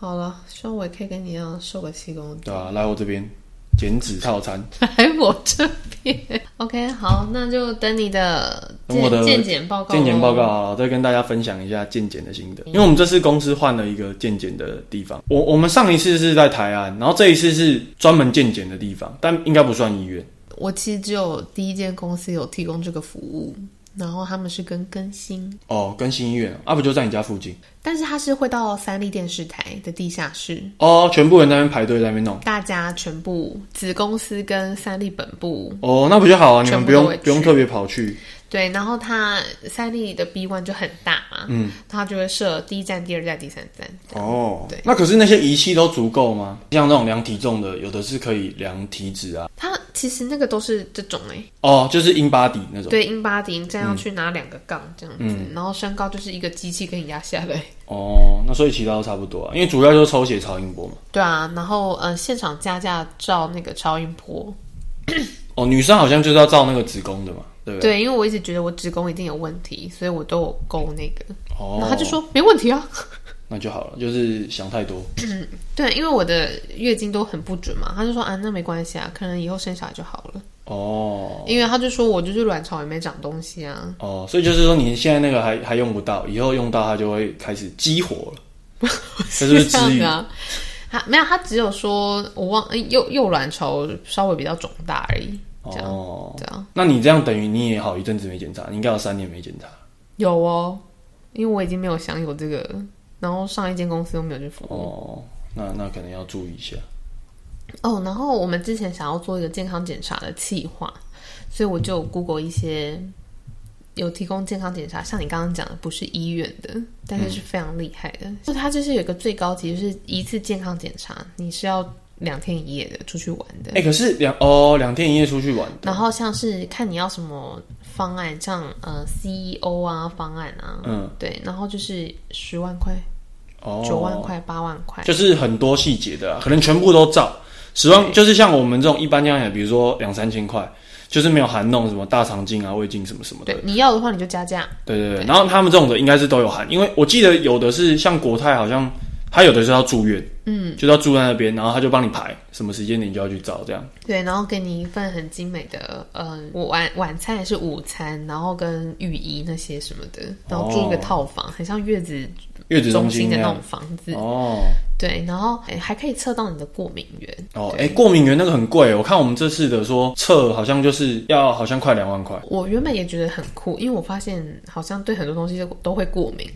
好了，希望我也可以跟你一样瘦个七公斤。对啊、来我这边减脂套餐，(laughs) 来我这边。OK，好，那就等你的等我的健检报告。健检报告。好了，再跟大家分享一下健检的心得。因为我们这次公司换了一个健检的地方，我我们上一次是在台安，然后这一次是专门健检的地方，但应该不算医院。我其实只有第一间公司有提供这个服务，然后他们是跟更新，哦，更新医院啊，不就在你家附近？但是他是会到三立电视台的地下室，哦，全部人在那边排队在那边弄。大家全部子公司跟三立本部哦，那不就好啊？你们不用不用特别跑去。对，然后它三 D 的 B one 就很大嘛，嗯，它就会设第一站、第二站、第三站。哦，对那可是那些仪器都足够吗？像那种量体重的，有的是可以量体脂啊。它其实那个都是这种哎、哦，就是 in body 那种。对，英巴迪站上去拿两个杠这样子，嗯然后身高就是一个机器给你压下来。哦，那所以其他都差不多啊，因为主要就是抽血、超音波嘛。对啊，然后呃，现场加价照那个超音波。哦，女生好像就是要照那个子宫的嘛，对不对？对，因为我一直觉得我子宫一定有问题，所以我都有勾那个。哦，然后他就说没问题啊。(laughs) 那就好了，就是想太多。嗯对，因为我的月经都很不准嘛，他就说啊，那没关系啊，可能以后生小孩就好了。哦因为他就说我就是卵巢也没长东西啊。哦，所以就是说你现在那个还还用不到，以后用到它就会开始激活了。(laughs) 这是不是？啊？他没有，他只有说我忘诶右右卵巢稍微比较肿大而已。这样哦，这样那你这样等于你也好一阵子没检查，你应该有三年没检查。有哦，因为我已经没有享有这个，然后上一间公司又没有去服务。哦，那那可能要注意一下。哦，然后我们之前想要做一个健康检查的计划，所以我就有 Google 一些有提供健康检查，像你刚刚讲的，不是医院的，但是是非常厉害的。就它就是有一个最高级，就是一次健康检查，你是要两天一夜的出去玩的。哎、可是两哦两天一夜出去玩的，然后像是看你要什么方案，像呃 CEO 啊方案啊，嗯，对，然后就是十万块、哦，九万块、八万块，就是很多细节的、啊，可能全部都照。十万就是像我们这种一般这样的，比如说两三千块，就是没有含弄什么大肠镜啊、胃镜什么什么的。对，你要的话你就加价。对对对，然后他们这种的应该是都有含，因为我记得有的是像国泰，好像他有的是要住院，嗯，就要住在那边，然后他就帮你排什么时间点就要去找这样。对，然后给你一份很精美的，呃，晚晚餐还是午餐，然后跟浴衣那些什么的，然后住一个套房，很像月子月子中中心的那种。房子。哦对，然后诶还可以测到你的过敏源。哦，对哎，过敏源那个很贵，我看我们这次的说测好像就是要好像快两万块。我原本也觉得很酷，因为我发现好像对很多东西都都会过敏，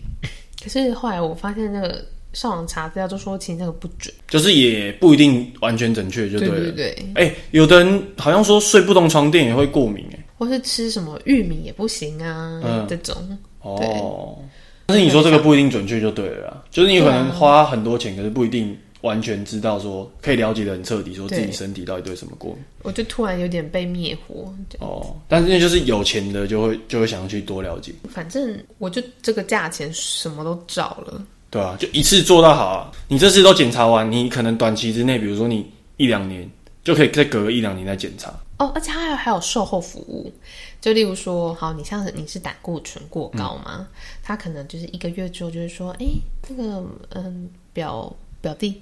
可是后来我发现那个上网查资料就说其实那个不准。就是也不一定完全准确，就对了。对对，哎、有的人好像说睡不动床垫也会过敏，哎，或是吃什么玉米也不行啊，嗯这种。哦，但是你说这个不一定准确就对了啦，就是你可能花很多钱，可是不一定完全知道说可以了解的很彻底，说自己身体到底对什么过敏。我就突然有点被灭火，哦，但是那就是有钱的就会就会想要去多了解，反正我就这个价钱什么都找了。对啊，就一次做到好啊。你这次都检查完，你可能短期之内，比如说你一两年，就可以再隔个一两年再检查。哦，而且还有还有售后服务，就例如说，好，你像是你是胆固醇过高嘛，他可能就是一个月之后就会说，哎，那个嗯表表弟、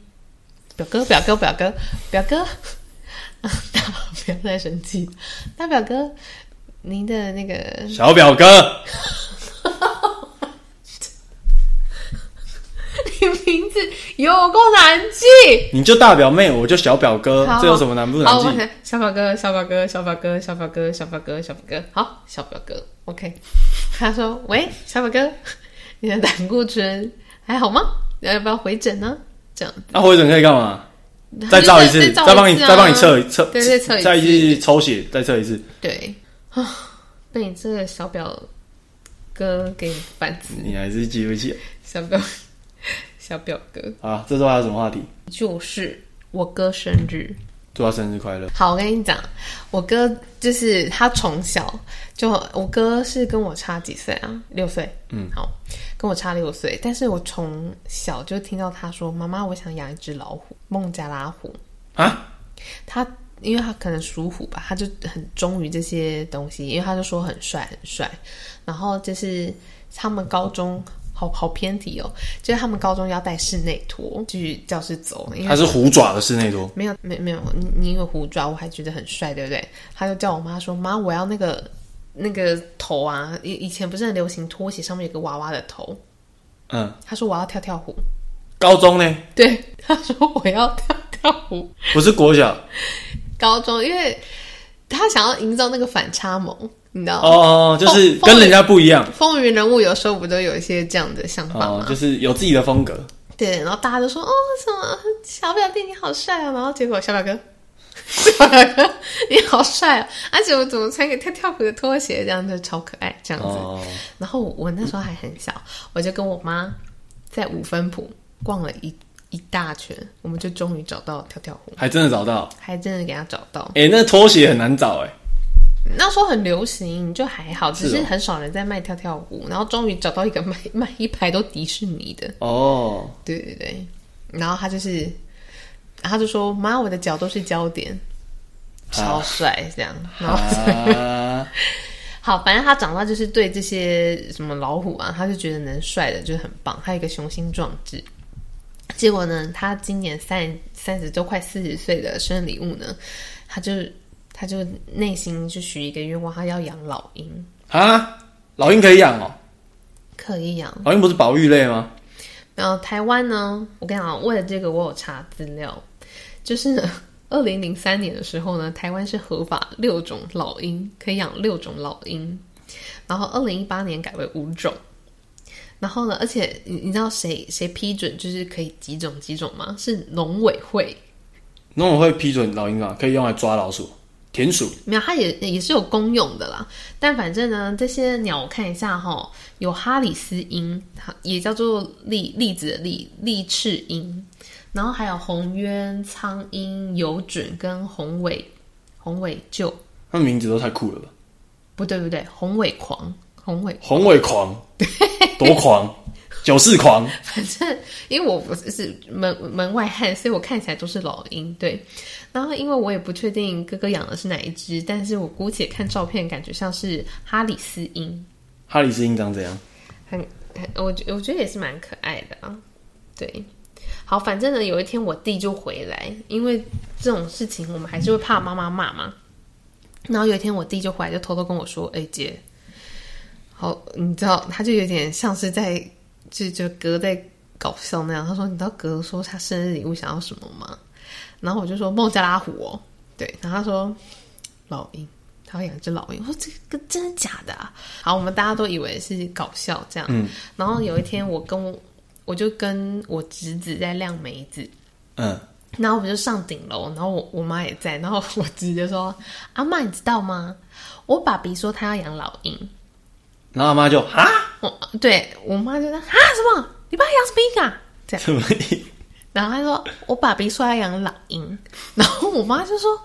表哥、表哥、表哥、表哥，啊，(laughs) 大不要再生气，大表哥，您的那个小表哥，(laughs) (laughs) 你名字有够难记。你就大表妹，我就小表哥好，这有什么难不好，难记？小表哥，小表哥，小表哥，小表哥，小表哥，小表哥，好，小表哥，OK。(laughs) 他说：“喂，小表哥，(laughs) 你的胆固醇还好吗？要不要回诊呢？”这样，那回诊可以干嘛？再照一次，再再帮你再帮你测测，对再测一次再一次抽血，再测一次。对啊，被你这个小表哥给烦死，你还是记不起小表小表哥啊？这周还有什么话题？就是我哥生日。祝他生日快乐！好，我跟你讲，我哥就是他从小就，我哥是跟我差几岁啊？六岁。嗯，好，跟我差六岁，但是我从小就听到他说：“妈妈，我想养一只老虎，孟加拉虎。啊，”他因为他可能属虎吧，他就很忠于这些东西，因为他就说很帅很帅。然后就是他们高中好好偏题哦，就是他们高中要带室内拖去教室走，因为他是虎爪的室内拖，没有，没没有，你你有虎爪，我还觉得很帅，对不对？他就叫我妈说：“妈，我要那个那个头啊！以以前不是很流行拖鞋上面有个娃娃的头。嗯，”他说：“我要跳跳虎。高中呢？”对，他说：“我要跳跳虎。不是国小”高中，因为他想要营造那个反差萌，你知道吗？哦，就是跟人家不一样风云人物有时候不都有一些这样的想法吗？，哦就是有自己的风格。对，然后大家都说：“哦，什么小表弟你好帅啊！”然后结果小表哥。小表哥，你好帅啊！而且我怎么穿个跳跳虎的拖鞋，这样就超可爱，这样子。哦，然后我那时候还很小，我就跟我妈在五分埔逛了一一大圈，我们就终于找到跳跳虎，还真的找到。还真的给他找到。哎、那拖鞋很难找哎、那时候很流行，就还好，只是很少人在卖跳跳舞。然后终于找到一个卖 (laughs) 卖一排都迪士尼的，哦，对对对。然后他就是，他就说：“妈，我的脚都是焦点，超帅这样。”然后啊，(laughs) 好，反正他长大就是对这些什么老虎啊，他就觉得能帅的就是很棒，还有一个雄心壮志。结果呢，他今年三三十都快四十岁的生日礼物呢，他就他就内心就许一个愿望，他要养老鹰，啊，老鹰可以养哦，可以养。老鹰不是保育类吗？然后台湾呢，我跟你讲，为了这个我有查资料，就是呢，二零零三年的时候呢，台湾是合法六种老鹰，可以养六种老鹰，然后二零一八年改为五种。然后呢，而且你你知道谁谁批准就是可以几种几种吗？是农委会，农委会批准老鹰啊，可以用来抓老鼠、田鼠。没有，它也也是有公用的啦。但反正呢，这些鸟我看一下哈，有哈里斯鹰，它也叫做栗栗子的栗栗翅鹰，然后还有红鸢、苍鹰、油隼跟红尾红尾鹫，那名字都太酷了吧！不对不对，红尾狂，红尾。红尾狂，多狂，(laughs) 九世狂。反正因为我不是是门门外汉，所以我看起来都是老鹰。对，然后因为我也不确定哥哥养的是哪一只，但是我姑且看照片，感觉像是哈里斯鹰。哈里斯鹰长怎样？很，很我觉我觉得也是蛮可爱的啊。对，好，反正呢，有一天我弟就回来，因为这种事情我们还是会怕妈妈骂嘛。然后有一天我弟就回来，就偷偷跟我说：“哎、姐，好，你知道，他就有点像是在就就哥在搞笑那样。他说：你知道哥说他生日礼物想要什么吗？然后我就说孟加拉虎哦，对，然后他说老鹰。”他要养一只老鹰，我说这个真的假的啊？好，我们大家都以为是搞笑这样。嗯，然后有一天，我跟我我就跟我侄子在晾梅子，嗯，然后我们就上顶楼，然后我我妈也在，然后我侄子就说：“阿妈，你知道吗？我爸比说他要养老鹰。然后阿妈就啊，我对我妈就说：“啊，什么？你爸养什么鹰啊？”这样？然后他说：“我爸比说要养老鹰。(laughs) ”然后我妈就说：“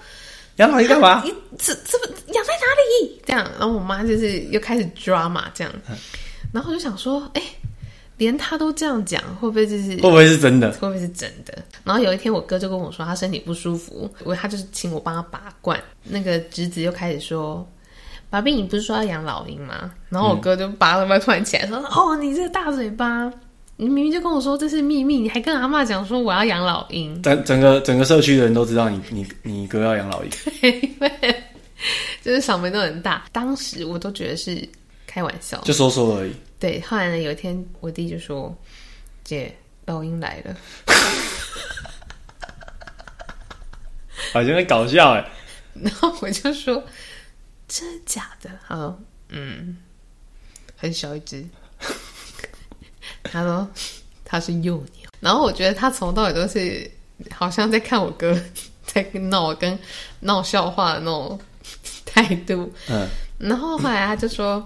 养老鹰干嘛？你这这不养在哪里？这样，然后我妈就是又开始 drama 这样，然后我就想说，哎、连他都这样讲，会不会就是会不会是真的？会不会是真的？然后有一天我哥就跟我说他身体不舒服，我他就是请我帮他拔罐，那个侄子又开始说。爸比，你不是说要养老鹰吗？然后我哥就拔了，突然起来说：“哦，你这个大嘴巴，你明明就跟我说这是秘密，你还跟阿妈讲说我要养老鹰。(laughs) ”整整个整个社区的人都知道你你你哥要养老鹰，(laughs) 因为就是嗓门都很大，当时我都觉得是开玩笑。就说说而已。对，后来呢，有一天我弟就说：“姐，老鹰来了。(laughs) 好像在搞笑哎。”然后我就说：“真的假的？”他说：“嗯，很小一只。”他说：“他是幼鸟。”然后我觉得他从头到尾都是好像在看我哥在闹跟闹笑话的那种态度。嗯，然后后来他就说，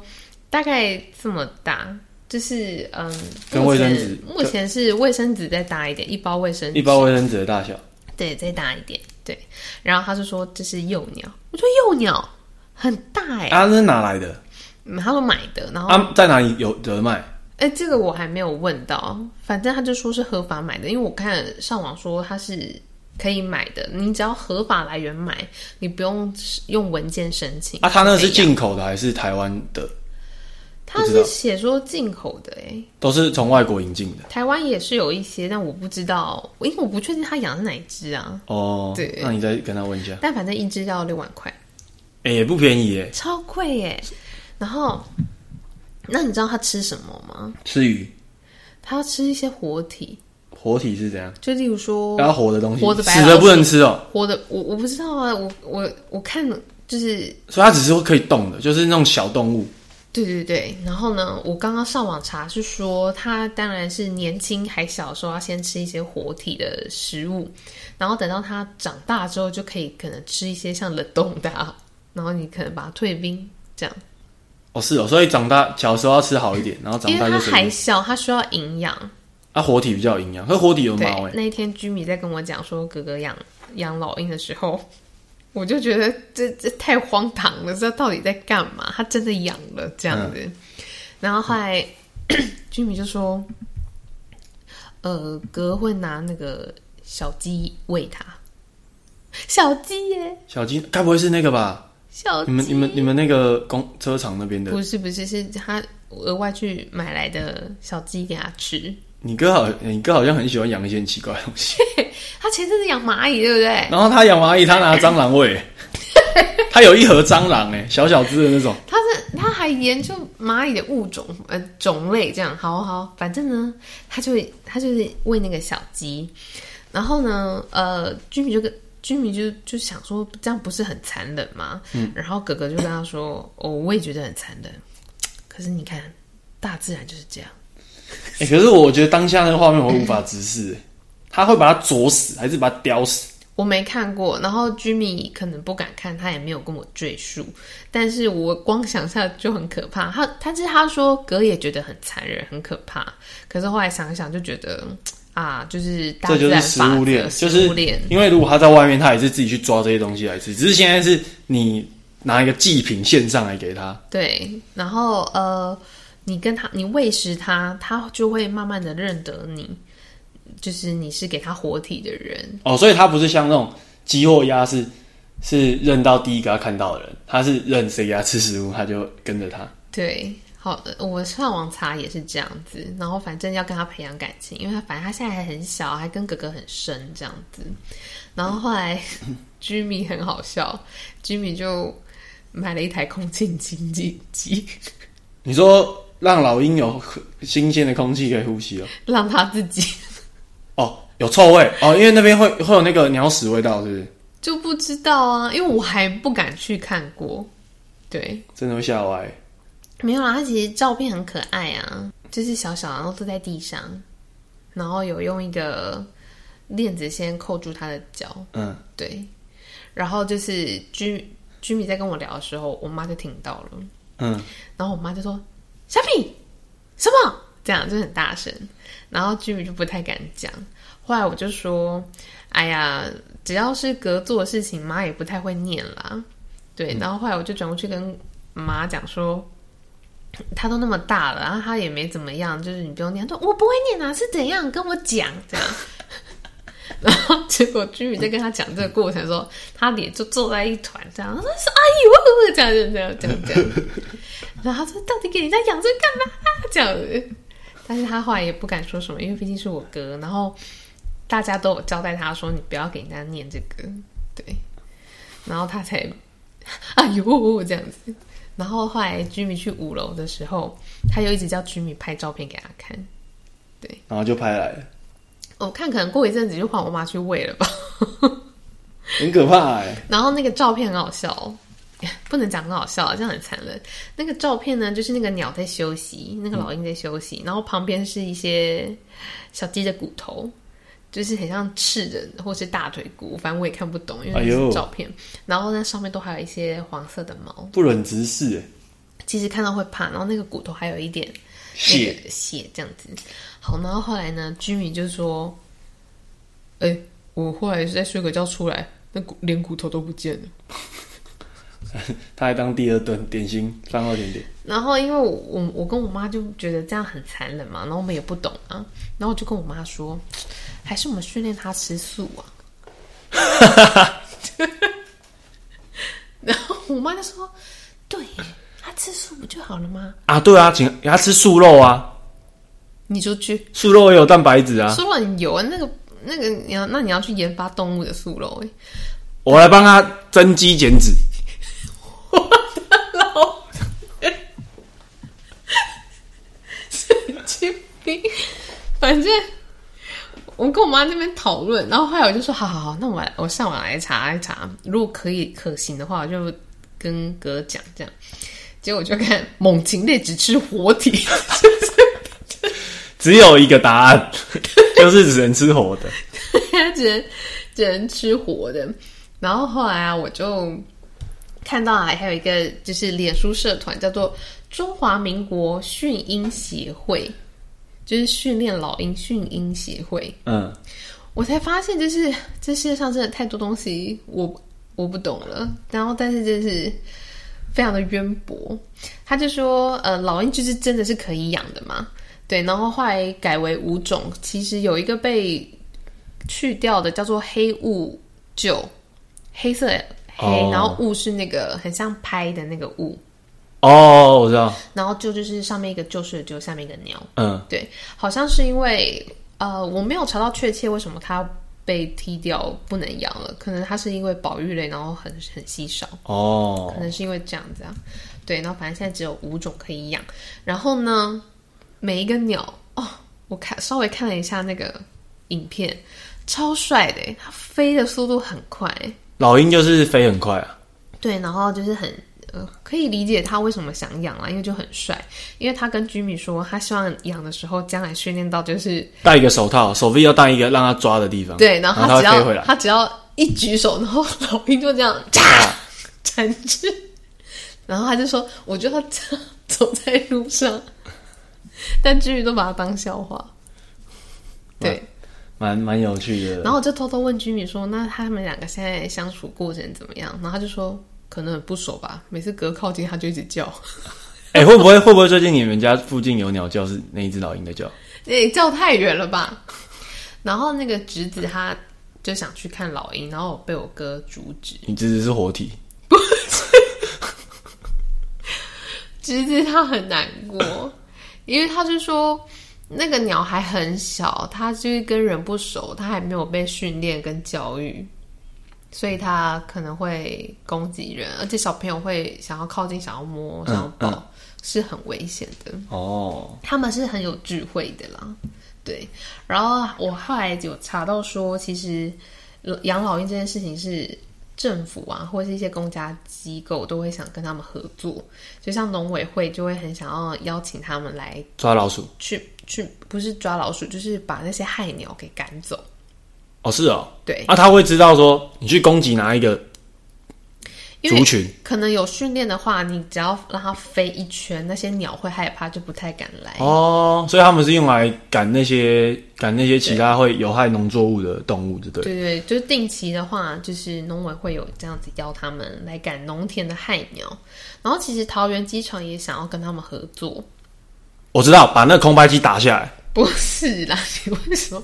大概这么大，就是嗯，跟卫生纸目前是卫生纸再大一点，一包卫生纸一包卫生纸的大小。对再大一点，对。然后他就说这是幼鸟，我说幼鸟很大哎、啊，那是哪来的？嗯他说买的，然后啊，在哪里有得卖？哎、这个我还没有问到，反正他就说是合法买的，因为我看上网说它是可以买的，你只要合法来源买，你不用用文件申请。啊，他那个是进口的还是台湾的？他是写说进口的、哎，都是从外国引进的。台湾也是有一些，但我不知道，因为我不确定他养的是哪一只啊。哦，对那你再跟他问一下。但反正一只要六万块，哎、也不便宜耶，超贵耶。然后，那你知道他吃什么吗？吃鱼，他要吃一些活体，活体是怎样？就例如说要活的东西，活的白死的不能吃哦。活的，我我不知道啊，我我我看就是所以它只是可以动的，就是那种小动物。对对对，然后呢，我刚刚上网查是说，它当然是年轻还小的时候要先吃一些活体的食物，然后等到它长大之后就可以可能吃一些像冷冻的、啊，然后你可能把它退冰这样，哦，是哦，所以长大小时候要吃好一点，然后长因为他。还小，他需要营养。啊，活体比较有营养，可活体有对毛哎，，那一天居米在跟我讲说哥哥养养老鹰的时候，(laughs) 我就觉得这这太荒唐了，这到底在干嘛？他真的养了这样子，然后后来 (coughs) 居米就说，呃，哥会拿那个小鸡喂它，小鸡耶，小鸡该不会是那个吧？小，你们你们你们那个工车厂那边的，不是不是是他额外去买来的小鸡给他吃。你哥好，你哥好像很喜欢养一些很奇怪的东西。(laughs) 他前阵子养蚂蚁，对不对？然后他养蚂蚁，他拿蟑螂喂，(laughs) 他有一盒蟑螂哎，小小只的那种。他是他还研究蚂蚁的物种呃种类，这样好好，反正呢，他就他就是喂那个小鸡，然后呢，呃，居民就跟居民就就想说这样不是很残忍吗？嗯，然后哥哥就跟他说，(laughs) 哦，我也觉得很残忍，可是你看大自然就是这样，哎、可是我觉得当下那个画面我无法直视、欸，他会把它啄死，还是把它叼死？我没看过，然后居民可能不敢看，他也没有跟我赘述，但是我光想象就很可怕。他他是他说哥也觉得很残忍，很可怕，可是后来想想就觉得啊，就是大这就是食物链，就食是因为如果他在外面，他也是自己去抓这些东西来吃，只是现在是你拿一个祭品献上来给他。对，然后呃，你跟他你喂食他，他就会慢慢的认得你，就是你是给他活体的人，哦，所以他不是像那种鸡或鸭是是认到第一个他看到的人，他是认谁给他吃食物，他就跟着他。对，好，我上网查也是这样子，然后反正要跟他培养感情，因为他反正他现在还很小，还跟哥哥很深这样子。然后后来 (coughs) 居民很好笑，居民就买了一台空气清净机，你说让老鹰有新鲜的空气可以呼吸哦？(laughs) 让他自己哦，有臭味哦，因为那边会会有那个鸟屎味道，是不是？就不知道啊，因为我还不敢去看过。对，真的会吓歪。没有啦，他其实照片很可爱啊，就是小小的，然后坐在地上，然后有用一个链子先扣住他的脚，嗯，对，然后就是居居米在跟我聊的时候，我妈就听到了，嗯，然后我妈就说：“小品什么？”这样就很大声，然后居米就不太敢讲。后来我就说：“哎呀，只要是隔做的事情，妈也不太会念啦。”对，然后后来我就转过去跟妈讲说。他都那么大了，然后他也没怎么样，就是你不用念。他说我不会念啊，是怎样跟我讲这样。(laughs) 然后结果居民在跟他讲这个过程的时候，他脸就皱在一团，这样他说：“哎呦，这样这样这样这样。”然后他说：“到底给人家养着干嘛？”这样子，但是他后来也不敢说什么，因为毕竟是我哥。然后大家都有交代他说：“你不要给人家念这个。”对，然后他才哎呦这样子。然后后来居民去五楼的时候，他又一直叫居民拍照片给他看。对然后就拍来了，我看可能过一阵子就换我妈去喂了吧。很可怕哎、然后那个照片很好笑哦，(laughs) 不能讲很好笑，这样很残忍。那个照片呢，就是那个鸟在休息，那个老鹰在休息，然后旁边是一些小鸡的骨头，就是很像赤人或是大腿骨，反正我也看不懂，因为是照片。然后那上面都还有一些黄色的毛，不忍直视，哎其实看到会怕。然后那个骨头还有一点那血个血这样子。好，然后后来呢，居民就说：“哎、我后来在睡个觉出来，那骨连骨头都不见了。(laughs) ”他还当第二顿点心饭后甜点，然后因为我我我跟我妈就觉得这样很残忍嘛，然后我们也不懂啊，然后我就跟我妈说，还是我们训练他吃素啊。(laughs) 然后我妈就说，对他，吃素不就好了吗？啊，对啊，请给他吃素肉啊，你就去素肉也有蛋白质啊，素肉很油啊，那个那个你要那你要去研发动物的素肉哎。我来帮他增肌减脂。(laughs) 神经病，反正我跟我妈那边讨论，然后后来我就说，好好好，那我来我上网来查一查，如果可以可行的话，我就跟哥讲这样。结果我就看猛禽类只吃活体，只有一个答案，就是只能吃活的。只能只能吃活的。然后后来啊，我就看到啊，还有一个就是脸书社团叫做中华民国训鹰协会，就是训练老鹰训鹰协会。嗯，我才发现，就是这世界上真的太多东西我我不懂了。然后，但是就是非常的渊博。他就说，呃，老鹰就是真的是可以养的嘛？对，然后后来改为五种，其实有一个被去掉的，叫做黑雾鹫，黑色的黑，哦然后雾是那个很像拍的那个雾，哦，我知道，然后就就是上面一个就是的鹫，下面一个鸟。嗯，对，好像是因为呃，我没有查到确切为什么它被踢掉不能养了，可能它是因为保育类，然后很很稀少，哦可，能是因为这样子啊。对，然后反正现在只有五种可以养，然后呢，每一个鸟哦，我看稍微看了一下那个影片，超帅的，它飞的速度很快。老鹰就是飞很快啊，对，然后就是很呃，可以理解他为什么想养啦，因为就很帅。因为他跟居民说，他希望养的时候，将来训练到就是戴一个手套，手臂要戴一个让他抓的地方，对，然后他只要。他只要一举手，然后老鹰就这样 (laughs) 啊嚓 (laughs) 展翅，然后他就说：“我就要这 (laughs) 样走在路上。”但居民都把他当笑话。对，蛮蛮有趣的。然后我就偷偷问居民说：“那他们两个现在相处过程怎么样？”然后他就说：“可能很不熟吧，每次隔靠近它就一直叫，(laughs) 哎、会不会会不会最近你们家附近有鸟叫，是那一只老鹰在叫？哎，叫太远了吧？”然后那个侄子他就想去看老鹰，然后被我哥阻止。你侄子是活体，(laughs) 侄子他很难过，因为他就说那个鸟还很小，它就是跟人不熟，它还没有被训练跟教育，所以它可能会攻击人，而且小朋友会想要靠近、想要摸、想要抱，嗯是很危险的。哦，他们是很有智慧的啦，对。然后我后来有查到说，其实养老院这件事情是政府啊，或是一些公家机构都会想跟他们合作，就像农委会就会很想要邀请他们来抓老鼠。去去，不是抓老鼠，就是把那些害鸟给赶走。哦，是哦，对，啊，他会知道说你去攻击哪一个族群，可能有训练的话，你只要让它飞一圈，那些鸟会害怕，就不太敢来。哦，所以他们是用来赶那些赶那些其他会有害农作物的动物，对不对？对对，就是定期的话，就是农委会有这样子邀他们来赶农田的害鸟，然后其实桃园机场也想要跟他们合作，我知道，把那空拍机打下来。不是啦，你为什么？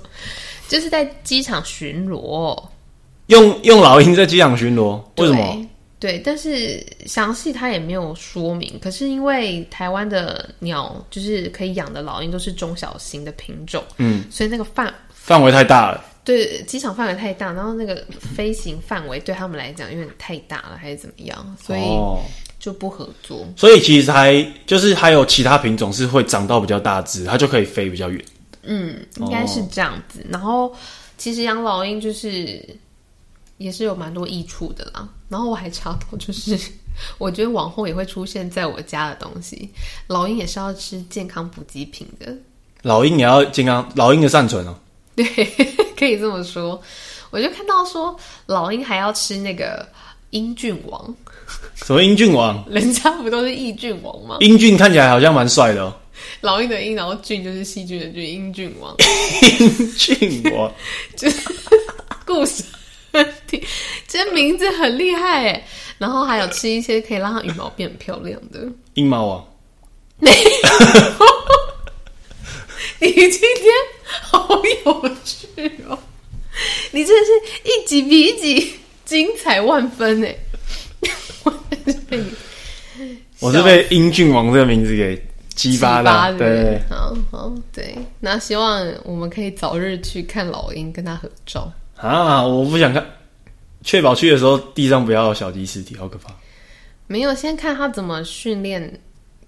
就是在机场巡逻，用用老鹰在机场巡逻，为什么？对？但是详细他也没有说明。可是因为台湾的鸟就是可以养的老鹰都是中小型的品种，嗯，所以那个范范围太大了。对机场范围太大，然后那个飞行范围对他们来讲有点太大了，还是怎么样，所以哦，就不合作。所以其实还就是还有其他品种是会长到比较大只，它就可以飞比较远。嗯，应该是这样子。然后其实养老鹰就是也是有蛮多益处的啦。然后我还查到，就是 (laughs) 我觉得往后也会出现在我家的东西，老鹰也是要吃健康补给品的。老鹰也要健康，老鹰的善存哦。(laughs) 对，可以这么说。我就看到说老鹰还要吃那个英俊王，什么英俊王？(laughs) 人家不都是义俊王吗？英俊看起来好像蛮帅的哦。(laughs) 老鹰的鹰，然后俊就是细菌的菌，英俊王。英俊王，(laughs) 就是故事这名字很厉害哎。然后还有吃一些可以让它羽毛变漂亮的鹰毛王。你今天好有趣哦！你真的是一集比一集精彩万分哎！我是被英俊王这个名字给激发的，对，好好对。那希望我们可以早日去看老鹰，跟他合照啊！我不想看，确保去的时候地上不要有小鸡尸体，好可怕。没有，先看他怎么训练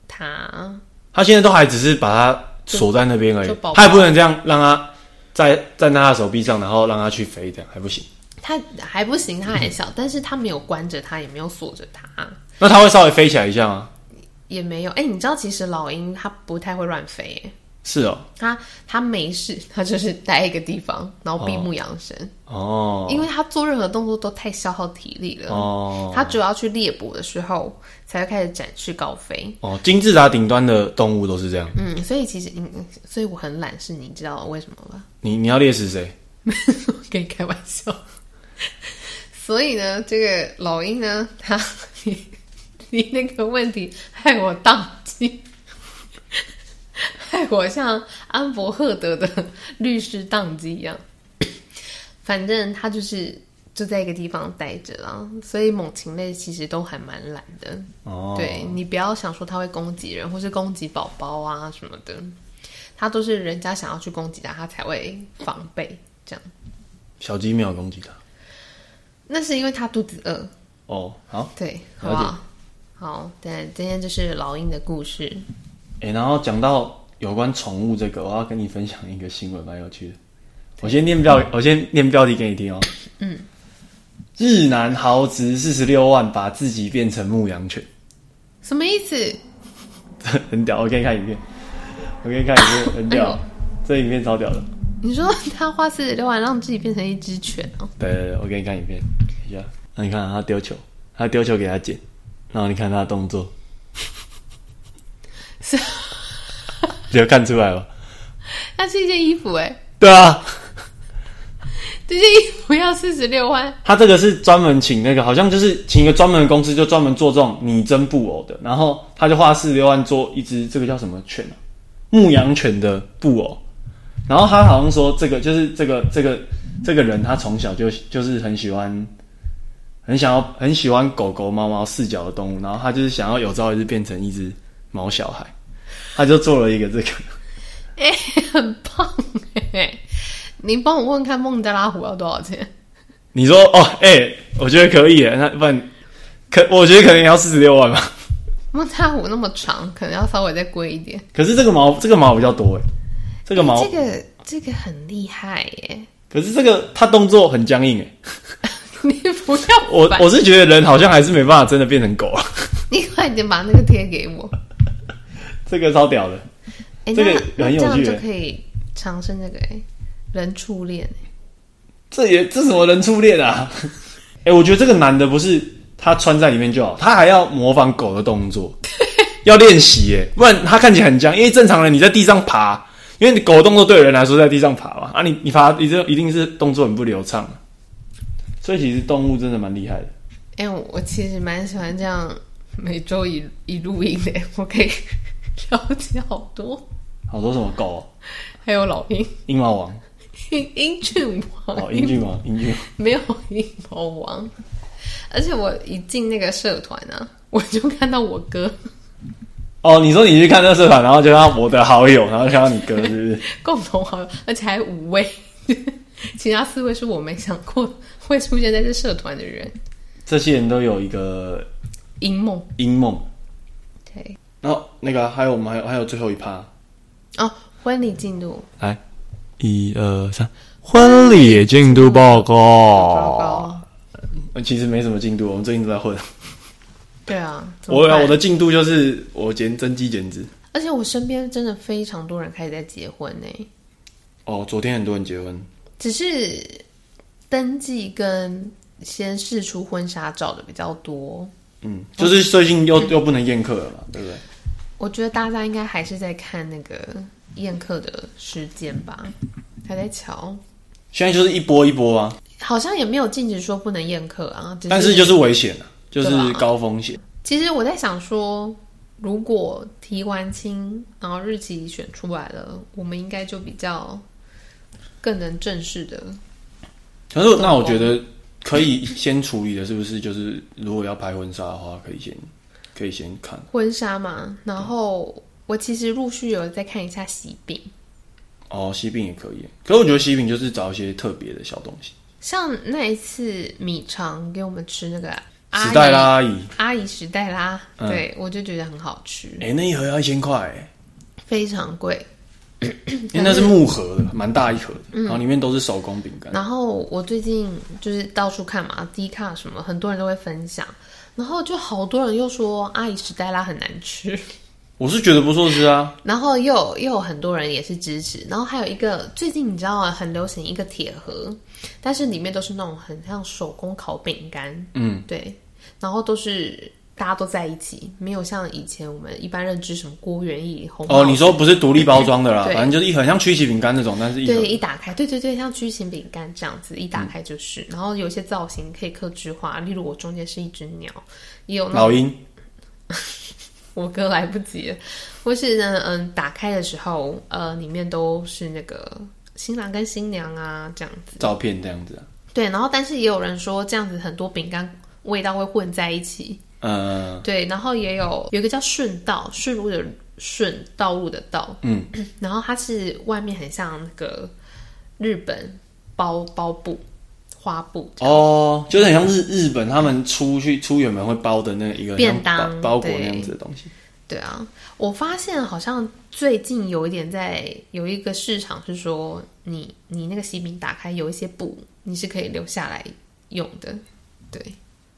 他。他现在都还只是把他锁在那边而已，他也不能这样让他在站在他手臂上，然后让他去飞，这样还不行。他还不行，他还小，但是他没有关着他，也没有锁着他。那他会稍微飞起来一下吗？也没有。哎，你知道其实老鹰它不太会乱飞。是哦，它它没事，(laughs) 它就是待一个地方，然后闭目养神哦。因为它做任何动作都太消耗体力了哦。他主要去猎捕的时候才会开始展翅高飞哦。金字塔顶端的动物都是这样。嗯，所以其实，嗯，所以我很懒，是你知道为什么吗？你你要猎食谁？(laughs) 跟你开玩笑。所以呢，这个老鹰呢，他你你那个问题害我宕机。害我像安博赫德的律师宕机一样，反正他就是就在一个地方待着啦。所以猛禽类其实都还蛮懒的。哦，对你不要想说它会攻击人或是攻击宝宝啊什么的，它都是人家想要去攻击它，它才会防备这样。小鸡没有攻击它，那是因为它肚子饿。哦，好，对，好不好？好，对，今天就是老鹰的故事。哎，然后讲到有关宠物这个，我要跟你分享一个新闻，蛮有趣的。我先念标，我先念标题给你听哦。嗯，日男豪值四十六万，把自己变成牧羊犬，什么意思？(laughs) 很屌，我给你看影片，我给你看影片，很屌，这影片超屌的。你说他花四十六万让自己变成一只犬哦？对对对，我给你看影片一下。那你看他丢球，他丢球给他捡，然后你看他的动作。是，有看出来吗？那是一件衣服哎。对啊，这件衣服要四十六万。他这个是专门请那个，好像就是请一个专门的公司，就专门做这种拟真布偶的。然后他就花四十六万做一只这个叫什么犬啊？牧羊犬的布偶。然后他好像说，这个就是这个这个这个人，他从小就就是很喜欢，很想要很喜欢狗狗、猫猫四脚的动物。然后他就是想要有朝一日变成一只毛小孩。他就做了一个这个，(laughs) 哎，很棒哎！你帮我问看孟加拉虎要多少钱？你说哦，哎，我觉得可以，那不然可我觉得可能要四十六万吧。孟加拉虎那么长，可能要稍微再贵一点。可是这个毛，这个毛比较多哎，这个毛，这个这个很厉害耶。可是这个它动作很僵硬哎，(laughs) 你不要我，我是觉得人好像还是没办法真的变成狗啊。(laughs) 你快点把那个贴给我。(laughs) 这个超屌的，这个很有趣，就可以长生这个哎，人初恋这也这什么人初恋啊？哎，我觉得这个男的不是他穿在里面就好，他还要模仿狗的动作，要练习耶，不然他看起来很僵。因为正常人你在地上爬，因为你狗动作对人来说在地上爬嘛，啊你你爬你这一定是动作很不流畅，所以其实动物真的蛮厉害的。哎，我其实蛮喜欢这样每周一一录音的，(laughs) 我可以。了解好多，好多什么狗？还有老鹰、鹰毛王、英 (laughs) 英俊王、哦，英俊王、英俊没有鹰毛王。而且我一进那个社团啊，我就看到我哥。哦，你说你去看那个社团，然后就看到我的好友，然后看到你哥，是不是？(laughs) 共同好友，而且还五位，其他四位是我没想过 (laughs) 会出现在这社团的人。这些人都有一个阴梦，阴梦。对。然后那个还有我们还有还有最后一趴哦，婚礼进度来一二三，婚礼进度报告。报告。其实没什么进度，我们最近都在混。对啊，(laughs) 我我的进度就是我减增肌减脂，而且我身边真的非常多人开始在结婚呢。哦，昨天很多人结婚。只是登记跟先试出婚纱照的比较多。嗯，就是最近又又不能宴客了嘛，对不对？我觉得大家应该还是在看那个宴客的时间吧，还在瞧。现在就是一波一波啊，好像也没有禁止说不能宴客啊，只但是就是危险啊，就是高风险。其实我在想说，如果提完亲，然后日期选出来了，我们应该就比较更能正式的。可是那我觉得可以先处理的，是不是？就是如果要拍婚纱的话，可以先可以先看。婚纱嘛，然后我其实陆续有再看一下喜饼，哦，喜饼也可以，可是我觉得喜饼就是找一些特别的小东西。像那一次米肠给我们吃那个阿姨史黛拉阿姨，阿姨时代拉，嗯对我就觉得很好吃，哎、那一盒要一千块，哎非常贵。因为那是木盒的，蛮大一盒的，嗯。然后里面都是手工饼干。然后我最近就是到处看嘛，D 卡什么，很多人都会分享，然后就好多人又说阿姨史黛拉很难吃，我是觉得不错吃啊，然后又又有很多人也是支持，然后还有一个最近你知道啊，很流行一个铁盒，但是里面都是那种很像手工烤饼干，嗯，对，然后都是大家都在一起，没有像以前我们一般认知什么郭元义、红哦，你说不是独立包装的啦，(laughs) 反正就是一盒像曲奇饼干那种，但是一对，一打开，对对对，像曲奇饼干这样子，一打开就是，然后有些造型可以克制化，例如我中间是一只鸟，也有老鹰。(laughs) 我哥来不及了，或是呢，嗯，打开的时候，呃，里面都是那个新郎跟新娘啊这样子，照片这样子啊。对，然后但是也有人说这样子很多饼干味道会混在一起，嗯。对，然后也有有一个叫顺道，顺路的顺，道路的道，嗯，(clears throat) 然后它是外面很像那个日本包包布花布，哦，就是很像日日本他们出去出远门会包的那一个便当包裹那样子的东西。对啊，我发现好像最近有一点在有一个市场是说，你你那个喜饼打开有一些布，你是可以留下来用的，对，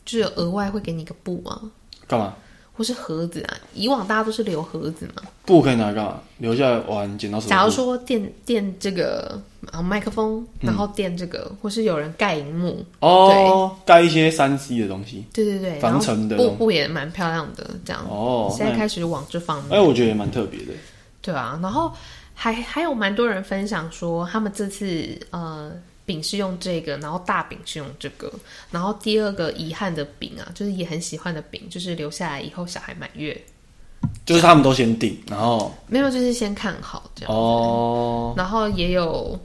就是额外会给你一个布啊，干嘛？或是盒子啊。以往大家都是留盒子嘛，布可以拿来干嘛？留下来玩剪刀手。假如说垫垫这个啊麦克风，然后垫这个，或是有人盖荧幕，哦，盖一些三 C 的东西。对对对，防尘的布布也蛮漂亮的，这样。哦，那现在开始往这方面哎，我觉得也蛮特别的。对啊，然后还还有蛮多人分享说，他们这次呃饼是用这个，然后大饼是用这个，然后第二个遗憾的饼啊，就是也很喜欢的饼，就是留下来以后小孩满月，就是他们都先订，然后没有就是先看好这样，哦，然后也有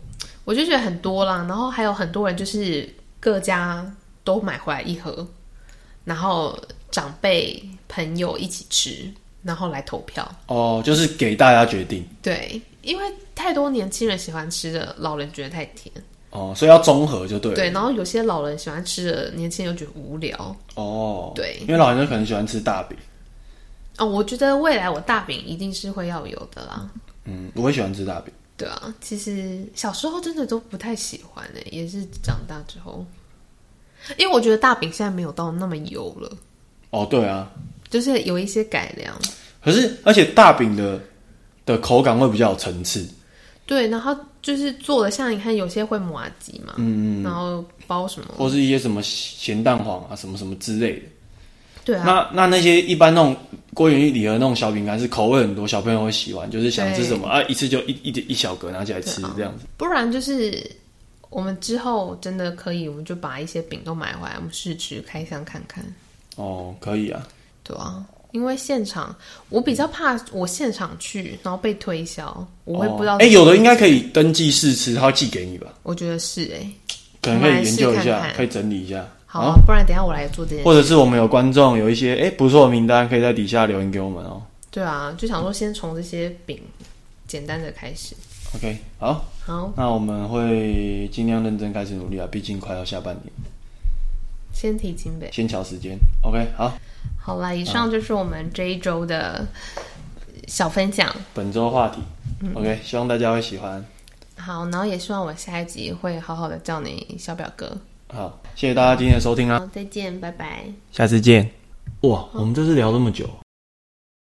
我就觉得很多啦，然后还有很多人就是各家都买回来一盒，然后长辈朋友一起吃，然后来投票。哦，就是给大家决定。对，因为太多年轻人喜欢吃的，老人觉得太甜。哦，所以要综合就对了。对，然后有些老人喜欢吃的，年轻人又觉得无聊。哦，对因为老人家可能喜欢吃大饼，哦，我觉得未来我大饼一定是会要有的啦。嗯，我也喜欢吃大饼。对啊，其实小时候真的都不太喜欢诶、也是长大之后，因为我觉得大饼现在没有到那么油了，哦，对啊，就是有一些改良。可是而且大饼的的口感会比较有层次，对，然后就是做的像你看，有些会抹吉嘛，嗯，然后包什么，或是一些什么咸蛋黄啊，什么什么之类的。对啊，那那那些一般那种郭元玉礼盒那种小饼干是口味很多，小朋友会喜欢，就是想吃什么啊，一次就一一点一小格拿起来吃这样子。不然就是我们之后真的可以，我们就把一些饼都买回来，我们试吃开箱看看，哦，可以啊。对啊。因为现场，我比较怕我现场去，然后被推销，我会不知道。哎、有的应该可以登记试吃，他会寄给你吧？我觉得是哎、可能可以研究一下，可以整理一下。好啊，不然等一下我来做这件事。或者是我们有观众有一些哎、不错的名单，可以在底下留言给我们哦。对啊，就想说先从这些饼简单的开始。OK，好，好，那我们会尽量认真开始努力啊，毕竟快要下半年，先提清呗。先瞧时间。OK，好，好啦，以上就是我们这一周的小分享。本周话题、o 嗯 k 希望大家会喜欢。好，然后也希望我下一集会好好的叫你小表哥。好，谢谢大家今天的收听啊，好，再见，拜拜。下次见。哇，我们这次聊这么久，